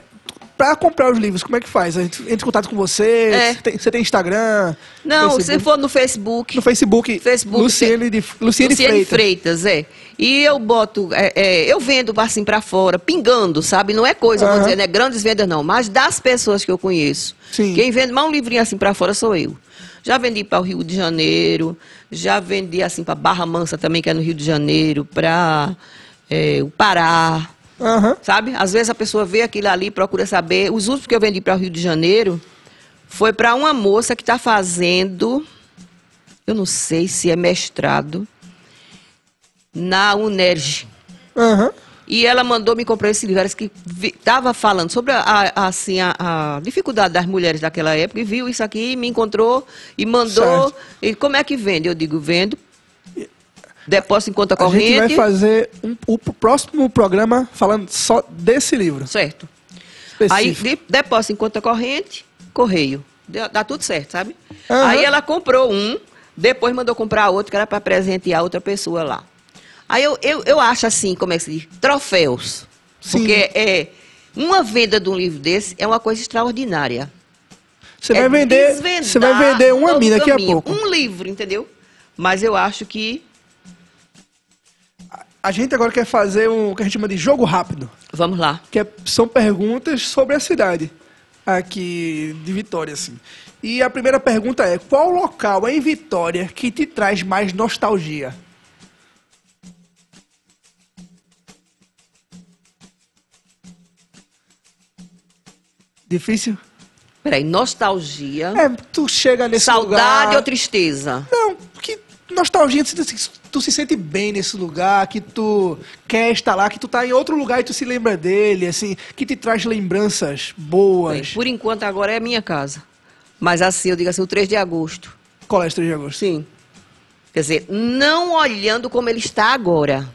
Speaker 1: para comprar os livros, como é que faz? A gente entra em contato com você?
Speaker 3: É.
Speaker 1: Você, tem, você tem Instagram?
Speaker 3: Não,
Speaker 1: Facebook?
Speaker 3: se for no Facebook,
Speaker 1: No Facebook,
Speaker 3: Facebook,
Speaker 1: Luciene, de, Luciene,
Speaker 3: Luciene
Speaker 1: Freitas.
Speaker 3: Freitas, é. E eu boto, é, é, eu vendo assim pra fora, pingando, sabe? Não é coisa,
Speaker 1: Aham.
Speaker 3: vamos dizer, não é grandes vendas não, mas das pessoas que eu conheço.
Speaker 1: Sim.
Speaker 3: Quem vende mais um livrinho assim pra fora sou eu. Já vendi para o Rio de Janeiro, já vendi assim para Barra Mansa também, que é no Rio de Janeiro, para o Pará,
Speaker 1: Aham.
Speaker 3: sabe? Às vezes a pessoa vê aquilo ali, procura saber. Os últimos que eu vendi para o Rio de Janeiro foi para uma moça que está fazendo, eu não sei se é mestrado, na UNERJ.
Speaker 1: Aham.
Speaker 3: E ela mandou me comprar esse livro. Ela que estava falando sobre a, a- assim, a, a dificuldade das mulheres daquela época e viu isso aqui, me encontrou e mandou.
Speaker 1: Certo.
Speaker 3: E como é que vende? Eu digo, vendo. Depósito em conta
Speaker 1: A gente vai
Speaker 3: corrente.
Speaker 1: fazer um- o próximo programa falando só desse livro.
Speaker 3: Certo. Aí
Speaker 1: Específico.
Speaker 3: de- depósito em conta corrente, correio. Dá, tudo certo, sabe?
Speaker 1: Aham.
Speaker 3: Aí ela comprou um, depois mandou comprar outro, que era para presentear outra pessoa lá. Aí eu, eu, eu acho assim, como é que se diz? Troféus.
Speaker 1: Sim.
Speaker 3: Porque é, uma venda de um livro desse é uma coisa extraordinária.
Speaker 1: Você
Speaker 3: É
Speaker 1: vai vender, você vai vender uma mina daqui a pouco.
Speaker 3: Um livro, entendeu? Mas eu acho que.
Speaker 1: A gente agora quer fazer um que a gente chama de jogo rápido,
Speaker 3: Vamos lá.
Speaker 1: que é- são perguntas sobre a cidade aqui de Vitória, assim. E a primeira pergunta é: qual local em Vitória que te traz mais nostalgia? Difícil?
Speaker 3: Peraí, nostalgia.
Speaker 1: É, tu chega nesse
Speaker 3: saudade
Speaker 1: lugar...
Speaker 3: ou tristeza?
Speaker 1: Não, que nostalgia, se- tu se sente bem nesse lugar, que tu quer estar lá, que tu tá em outro lugar e tu se lembra dele, assim, que te traz lembranças
Speaker 3: Bem,
Speaker 1: boas.
Speaker 3: por enquanto agora é a minha casa. Mas assim, eu digo assim, o 3 de agosto.
Speaker 1: Colégio 3 de agosto.
Speaker 3: Sim. Quer dizer, não olhando como ele está agora.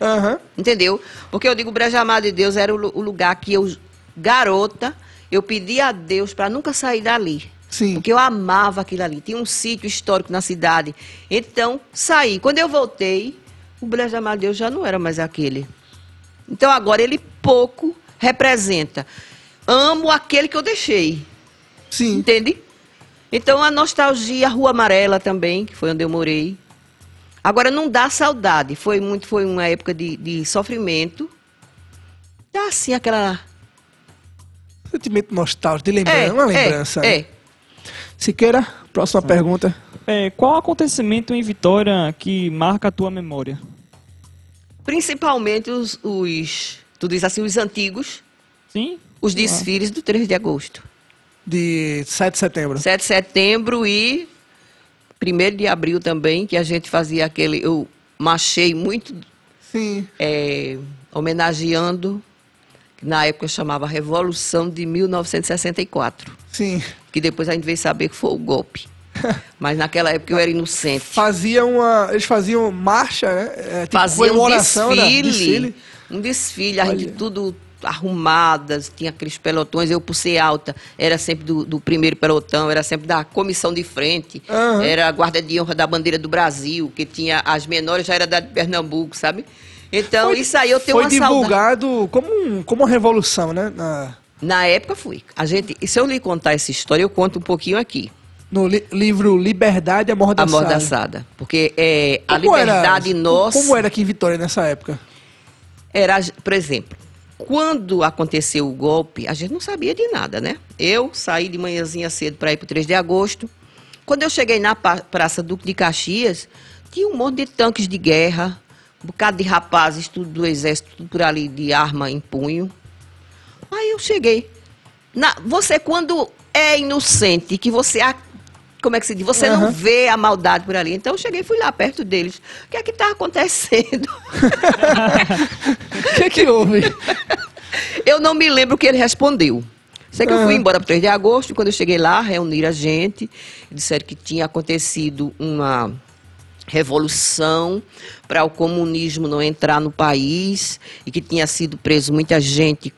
Speaker 1: Aham.
Speaker 3: Entendeu? Porque eu digo, o Amado de Deus era o, o lugar que eu, garota, eu pedi a Deus para nunca sair dali.
Speaker 1: Sim.
Speaker 3: Porque eu amava aquilo ali. Tinha um sítio histórico na cidade. Então, saí. Quando eu voltei, o Breja Amado de Deus já não era mais aquele. Então, agora ele pouco representa. Amo aquele que eu deixei.
Speaker 1: Sim.
Speaker 3: Entende? Então a nostalgia, a Rua Amarela também, que foi onde eu morei. Agora não dá saudade. Foi muito, foi uma época de, de sofrimento. Dá assim aquela.
Speaker 1: Sentimento nostálgico, de lembrança, uma lembrança.
Speaker 3: É,
Speaker 1: né?
Speaker 3: é.
Speaker 1: Siqueira, próxima pergunta.
Speaker 2: É, qual acontecimento em Vitória que marca a tua memória?
Speaker 3: Principalmente os, os. Tu diz assim, os antigos,
Speaker 2: Sim?
Speaker 3: os desfiles do 3 de agosto.
Speaker 1: De 7 de setembro.
Speaker 3: 7 de setembro e 1 de abril também, que a gente fazia aquele. Eu machei muito
Speaker 1: Sim.
Speaker 3: é, homenageando, que na época eu chamava Revolução de 1964,
Speaker 1: Sim.
Speaker 3: que depois a gente veio saber que foi o golpe. Mas naquela época eu era inocente.
Speaker 1: Fazia uma. Eles faziam marcha, né? É, tipo,
Speaker 3: Fazia um
Speaker 1: da-
Speaker 3: desfile,
Speaker 1: desfile.
Speaker 3: um desfile, a gente tudo arrumadas, tinha aqueles pelotões, eu por ser alta, era sempre do, do primeiro pelotão, era sempre da comissão de frente,
Speaker 1: Aham.
Speaker 3: era a guarda de honra da bandeira do Brasil, que tinha as menores já era da de Pernambuco, sabe? Então,
Speaker 1: Foi-
Speaker 3: isso aí eu tenho
Speaker 1: Foi
Speaker 3: uma saudade.
Speaker 1: divulgado como, um, como uma revolução, né? Na-
Speaker 3: Na época fui. A gente, se eu lhe contar essa história, eu conto um pouquinho aqui.
Speaker 1: no li- livro Liberdade Amordaçada.
Speaker 3: Amordaçada. Porque é, a
Speaker 1: Como era-
Speaker 3: liberdade nossa.
Speaker 1: Como era aqui em Vitória nessa época?
Speaker 3: era, por exemplo, quando aconteceu o golpe, a gente não sabia de nada, né? Eu saí de manhãzinha cedo para ir para o 3 de agosto. Quando eu cheguei na Praça Duque de Caxias, tinha um monte de tanques de guerra, um bocado de rapazes, tudo do exército, tudo por ali de arma em punho. Aí eu cheguei. Na- você, quando é inocente, que você. Como é que se diz? Você não
Speaker 1: Aham.
Speaker 3: vê a maldade por ali. Então eu cheguei e fui lá perto deles. O que é que está acontecendo?
Speaker 1: O que, que houve?
Speaker 3: Eu não me lembro o que ele respondeu. Sei que eu fui embora para 3 de agosto, e quando eu cheguei lá, reuniram a gente, disseram que tinha acontecido uma revolução para o comunismo não entrar no país e que tinha sido preso muita gente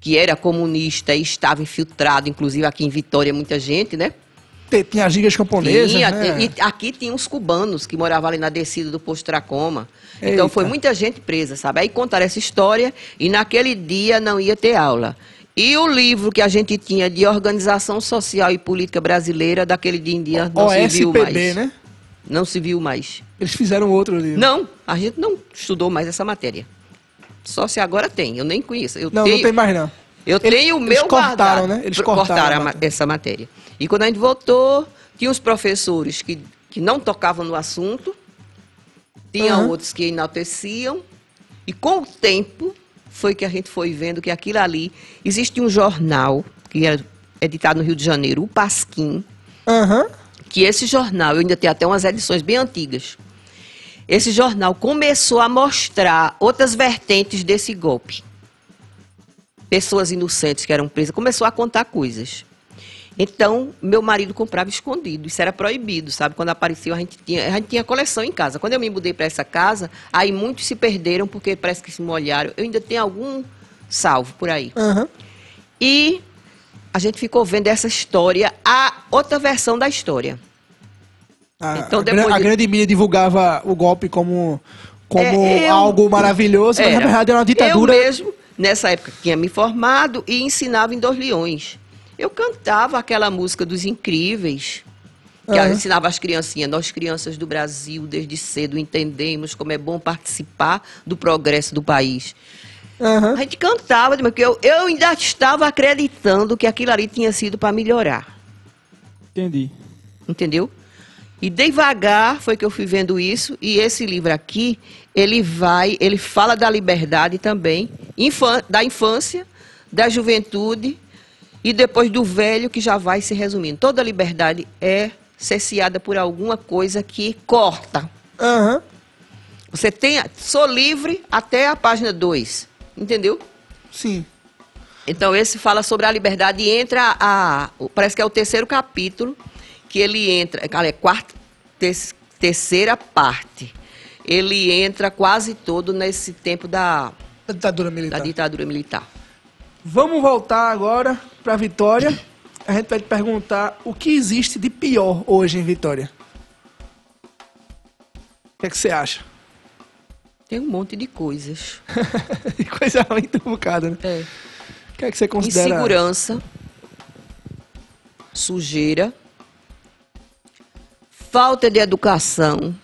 Speaker 3: que era comunista e estava infiltrado, inclusive aqui em Vitória, muita gente, né?
Speaker 1: Tinha as gigas camponesas,
Speaker 3: Tinha,
Speaker 1: né?
Speaker 3: e aqui tinha uns cubanos que moravam ali na descida do posto Tracoma. Então
Speaker 1: Eita.
Speaker 3: foi muita gente presa, sabe? Aí contaram essa história e naquele dia não ia ter aula. E o livro que a gente tinha de Organização Social e Política Brasileira, daquele dia em dia, não se viu mais.
Speaker 1: OSPB, né?
Speaker 3: Não se viu mais.
Speaker 1: Eles fizeram outro livro.
Speaker 3: Não, a gente não estudou mais essa matéria. Só se agora tem, eu nem conheço. Eu
Speaker 1: Não,
Speaker 3: tenho,
Speaker 1: não tem mais não.
Speaker 3: eu
Speaker 1: Eles-
Speaker 3: tenho o
Speaker 1: eles
Speaker 3: meu
Speaker 1: cortaram,
Speaker 3: guardado.
Speaker 1: né? Eles cortaram
Speaker 3: ma-
Speaker 1: matéria.
Speaker 3: essa matéria. E quando a gente voltou, tinha uns professores que, que não tocavam no assunto, tinha
Speaker 1: Aham.
Speaker 3: outros que enalteciam, e com o tempo foi que a gente foi vendo que aquilo ali... Existe um jornal que era editado no Rio de Janeiro, o Pasquim,
Speaker 1: Aham.
Speaker 3: Que esse jornal, eu ainda tenho até umas edições bem antigas, esse jornal começou a mostrar outras vertentes desse golpe. Pessoas inocentes que eram presas, começou a contar coisas. Então, meu marido comprava escondido, isso era proibido, sabe? Quando apareceu, a gente tinha, a gente tinha coleção em casa. Quando eu me mudei para essa casa, aí muitos se perderam porque parece que se molharam. Eu ainda tenho algum salvo por aí.
Speaker 1: Aham.
Speaker 3: E a gente ficou vendo essa história, a outra versão da história.
Speaker 1: A,
Speaker 3: Então,
Speaker 1: a
Speaker 3: depois
Speaker 1: a
Speaker 3: de-
Speaker 1: grande mídia divulgava o golpe como, como
Speaker 3: É, eu-
Speaker 1: algo maravilhoso, mas na verdade era uma ditadura.
Speaker 3: Eu mesmo, nessa época, tinha me formado e ensinava em Dois Leões. Eu cantava aquela música dos Incríveis, que eu ensinava as criancinhas. Nós, crianças do Brasil, desde cedo, entendemos como é bom participar do progresso do país.
Speaker 1: Aham.
Speaker 3: A gente cantava, porque eu, eu ainda estava acreditando que aquilo ali tinha sido para melhorar.
Speaker 2: Entendi.
Speaker 3: Entendeu? E devagar foi que eu fui vendo isso, e esse livro aqui, ele vai, ele fala da liberdade também, da infância, da juventude e depois do velho que já vai se resumindo. Toda liberdade é cerceada por alguma coisa que corta.
Speaker 1: Aham.
Speaker 3: Você tem, sou livre até a página 2, entendeu?
Speaker 1: Sim.
Speaker 3: Então, esse fala sobre a liberdade e entra a. o- Parece que é o terceiro capítulo, que ele entra. É quarta, ter- terceira parte. Ele entra quase todo nesse tempo da,
Speaker 1: Da ditadura
Speaker 3: da
Speaker 1: militar.
Speaker 3: ditadura militar.
Speaker 1: Vamos voltar agora para Vitória. A gente vai te perguntar o que existe de pior hoje em Vitória. O que, é que você acha?
Speaker 3: Tem um monte de coisas.
Speaker 1: Coisa muito bocada, né?
Speaker 3: É.
Speaker 1: O que é que você considera?
Speaker 3: Insegurança, sujeira, falta de educação,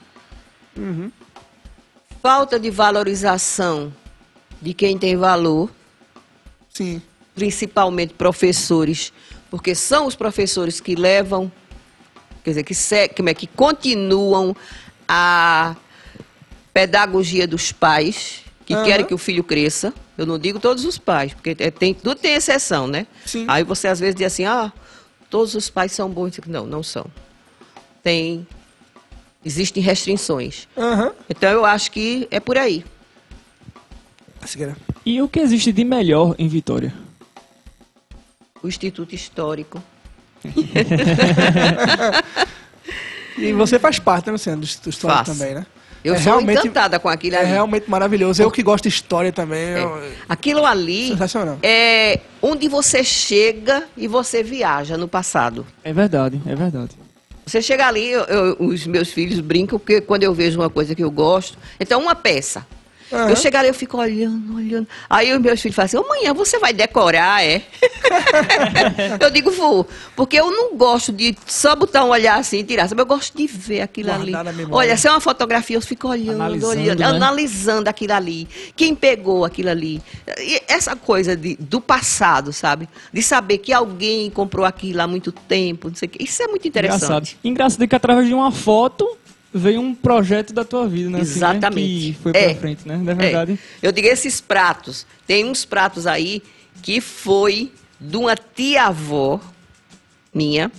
Speaker 3: falta de valorização de quem tem valor.
Speaker 1: Sim.
Speaker 3: principalmente professores, porque são os professores que levam, quer dizer, que, se, como é, que continuam a pedagogia dos pais, que
Speaker 1: Aham.
Speaker 3: querem que o filho cresça. Eu não digo todos os pais, porque é- tem, tudo tem exceção, né?
Speaker 1: Sim.
Speaker 3: Aí você às vezes diz assim, ah, todos os pais são bons. Não, não são. Tem. Existem restrições.
Speaker 1: Aham.
Speaker 3: Então eu acho que é por aí.
Speaker 2: E o que existe de melhor em Vitória?
Speaker 3: O Instituto Histórico.
Speaker 1: E você faz parte, né, Luciano, do Instituto Histórico
Speaker 3: Faço.
Speaker 1: também, né?
Speaker 3: Eu
Speaker 1: É
Speaker 3: sou
Speaker 1: realmente-
Speaker 3: encantada com aquilo
Speaker 1: É
Speaker 3: ali.
Speaker 1: realmente maravilhoso. Eu que gosto de história também.
Speaker 3: É.
Speaker 1: eu-
Speaker 3: Aquilo ali
Speaker 1: Sensacional.
Speaker 3: é onde você chega e você viaja no passado.
Speaker 2: É verdade, é verdade.
Speaker 3: Você chega ali, eu- eu- os meus filhos brincam porque quando eu vejo uma coisa que eu gosto, então uma peça.
Speaker 1: Aham.
Speaker 3: Eu chego ali, eu fico olhando, olhando. Aí os meus filhos falam assim, amanhã você vai decorar, é? eu digo, vou. Porque eu não gosto de só botar um olhar assim e tirar. sabe? Eu gosto de ver aquilo
Speaker 1: Guardar
Speaker 3: ali. Olha, se é uma fotografia, eu fico olhando,
Speaker 2: Analisando,
Speaker 3: olhando,
Speaker 2: né?
Speaker 3: analisando aquilo ali. Quem pegou aquilo ali. E essa coisa de, do passado, sabe? De saber que alguém comprou aquilo há muito tempo, não sei o quê. Isso é muito interessante.
Speaker 2: Engraçado. Engraçado que através de uma foto veio um projeto da tua vida, né? assim, né?
Speaker 3: Exatamente.
Speaker 2: Que foi pra
Speaker 3: É.
Speaker 2: frente, né? Não é verdade?
Speaker 3: É. Eu digo esses pratos. Tem uns pratos aí que foi de uma tia-avó minha,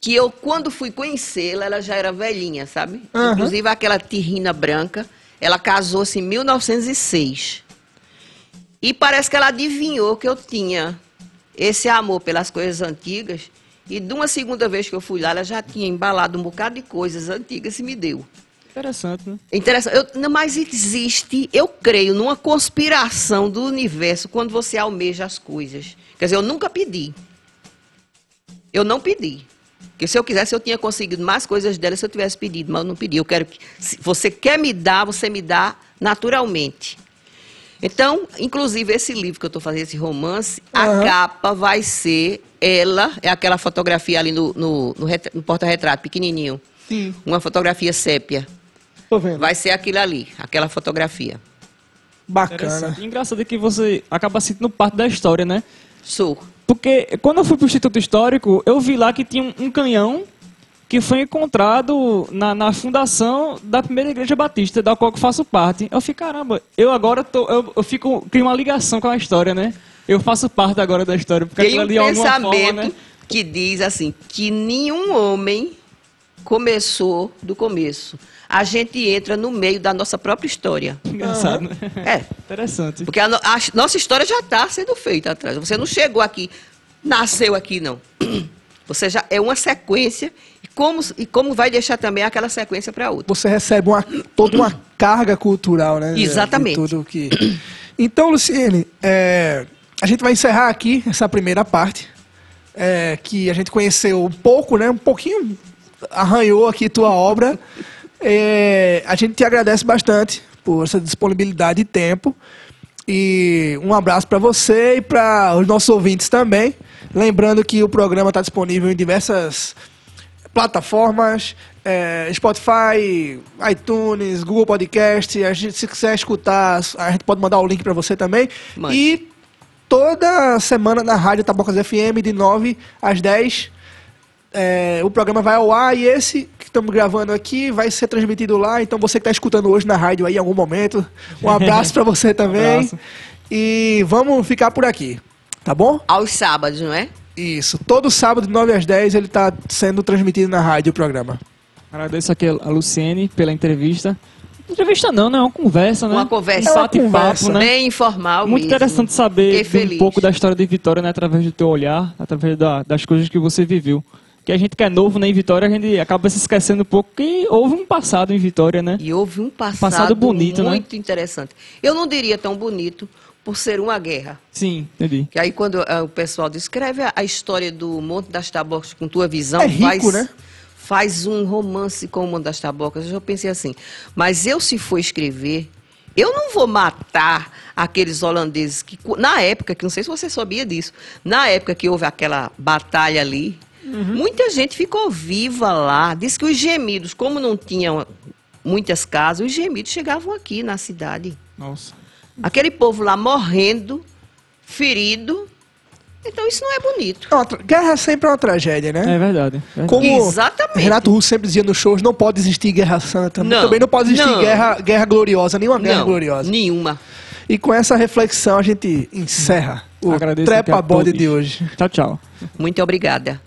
Speaker 3: que eu, quando fui conhecê-la, ela já era velhinha, sabe?
Speaker 1: Aham.
Speaker 3: Inclusive aquela tirrina branca, ela casou-se em 1906. E parece que ela adivinhou que eu tinha esse amor pelas coisas antigas. E de uma segunda vez que eu fui lá, ela já tinha embalado um bocado de coisas antigas e me deu.
Speaker 2: Interessante, né?
Speaker 3: Interessante. Eu- não, mas existe, eu creio, numa conspiração do universo quando você almeja as coisas. Quer dizer, eu nunca pedi. Eu não pedi. Porque se eu quisesse, eu tinha conseguido mais coisas dela se eu tivesse pedido, mas eu não pedi. Eu quero que. Se você quer me dar, você me dá naturalmente. Então, inclusive, esse livro que eu estou fazendo, esse romance,
Speaker 1: Aham.
Speaker 3: a capa vai ser ela, é aquela fotografia ali no, no, no no porta-retrato, pequenininho.
Speaker 1: Sim.
Speaker 3: Uma fotografia sépia.
Speaker 1: Tô vendo.
Speaker 3: Vai ser aquilo ali, aquela fotografia.
Speaker 1: Bacana.
Speaker 2: Engraçado é que você acaba sentindo parte da história, né?
Speaker 3: Sou.
Speaker 2: Porque quando eu fui pro Instituto Histórico, eu vi lá que tinha um, um canhão que foi encontrado na, na fundação da primeira igreja batista, da qual eu faço parte. Eu fiquei, caramba, eu agora tô, eu, eu fico, crio uma ligação com a história, né? Eu faço parte agora da história, porque
Speaker 3: Tem um
Speaker 2: ali
Speaker 3: pensamento
Speaker 2: forma, né?
Speaker 3: que diz assim, que nenhum homem começou do começo. A gente entra no meio da nossa própria história.
Speaker 2: Engraçado, né?
Speaker 3: É,
Speaker 2: Interessante.
Speaker 3: porque a, a nossa história já está sendo feita atrás. Você não chegou aqui, nasceu aqui, não. Você já é uma sequência como, e como vai deixar também aquela sequência para outra.
Speaker 1: Você recebe uma, toda uma carga cultural, né?
Speaker 3: Exatamente.
Speaker 1: De tudo que... Então, Luciene, é, a gente vai encerrar aqui essa primeira parte, é, que a gente conheceu um pouco, né? Um pouquinho arranhou aqui tua obra. É, a gente te agradece bastante por essa disponibilidade de tempo. E um abraço para você e para os nossos ouvintes também. Lembrando que o programa está disponível em diversas plataformas, é, Spotify, iTunes, Google Podcast. A gente, se quiser escutar, a gente pode mandar o link para você também. E toda semana na Rádio Tabocas FM, de 9 às 10, é, o programa vai ao ar e esse que estamos gravando aqui vai ser transmitido lá. Então você que está escutando hoje na rádio aí em algum momento, um abraço para você também.
Speaker 2: abraço.
Speaker 1: E vamos ficar por aqui, tá bom?
Speaker 3: Aos sábados, não é?
Speaker 1: Isso. Todo sábado de 9 às 10 ele está sendo transmitido na rádio o programa.
Speaker 2: Agradeço aqui a Luciene pela entrevista. Entrevista não, né? É uma conversa, né?
Speaker 3: Uma conversa.
Speaker 2: Um
Speaker 1: É uma
Speaker 2: bate-papo,
Speaker 1: conversa.
Speaker 2: né?
Speaker 3: Bem informal
Speaker 2: Muito
Speaker 3: mesmo.
Speaker 2: interessante saber um pouco da história de Vitória, né? Através do teu olhar, através da- das coisas que você viveu. Que a gente que é novo né, em Vitória, a gente acaba se esquecendo um pouco que houve um passado em Vitória, né?
Speaker 3: E houve um passado,
Speaker 2: Passado bonito, né?
Speaker 3: muito interessante. Eu não diria tão bonito por ser uma guerra.
Speaker 2: Sim, entendi.
Speaker 3: Que aí quando ah, o pessoal descreve a, a história do Monte das Tabocas com tua visão,
Speaker 1: É rico,
Speaker 3: faz,
Speaker 1: né?
Speaker 3: faz um romance com o Monte das Tabocas. Eu já pensei assim, mas eu se for escrever, eu não vou matar aqueles holandeses que, na época, que não sei se você sabia disso, na época que houve aquela batalha ali,
Speaker 1: Uhum.
Speaker 3: muita gente ficou viva lá. Diz que os gemidos, como não tinham muitas casas, os gemidos chegavam aqui na cidade.
Speaker 2: Nossa.
Speaker 3: Aquele povo lá morrendo, ferido. Então isso não é bonito.
Speaker 1: É Guerra sempre é uma tragédia, né?
Speaker 2: É verdade. verdade.
Speaker 1: Como
Speaker 3: Exatamente.
Speaker 1: Renato Russo sempre dizia nos shows, não pode existir guerra santa.
Speaker 3: Não,
Speaker 1: Também não pode existir
Speaker 3: não.
Speaker 1: guerra, guerra gloriosa, nenhuma guerra
Speaker 3: não,
Speaker 1: gloriosa.
Speaker 3: nenhuma.
Speaker 1: E com essa reflexão a gente encerra o
Speaker 2: Agradeço
Speaker 1: Trepa
Speaker 2: a
Speaker 1: Bode de hoje.
Speaker 2: Tchau, tchau.
Speaker 3: Muito obrigada.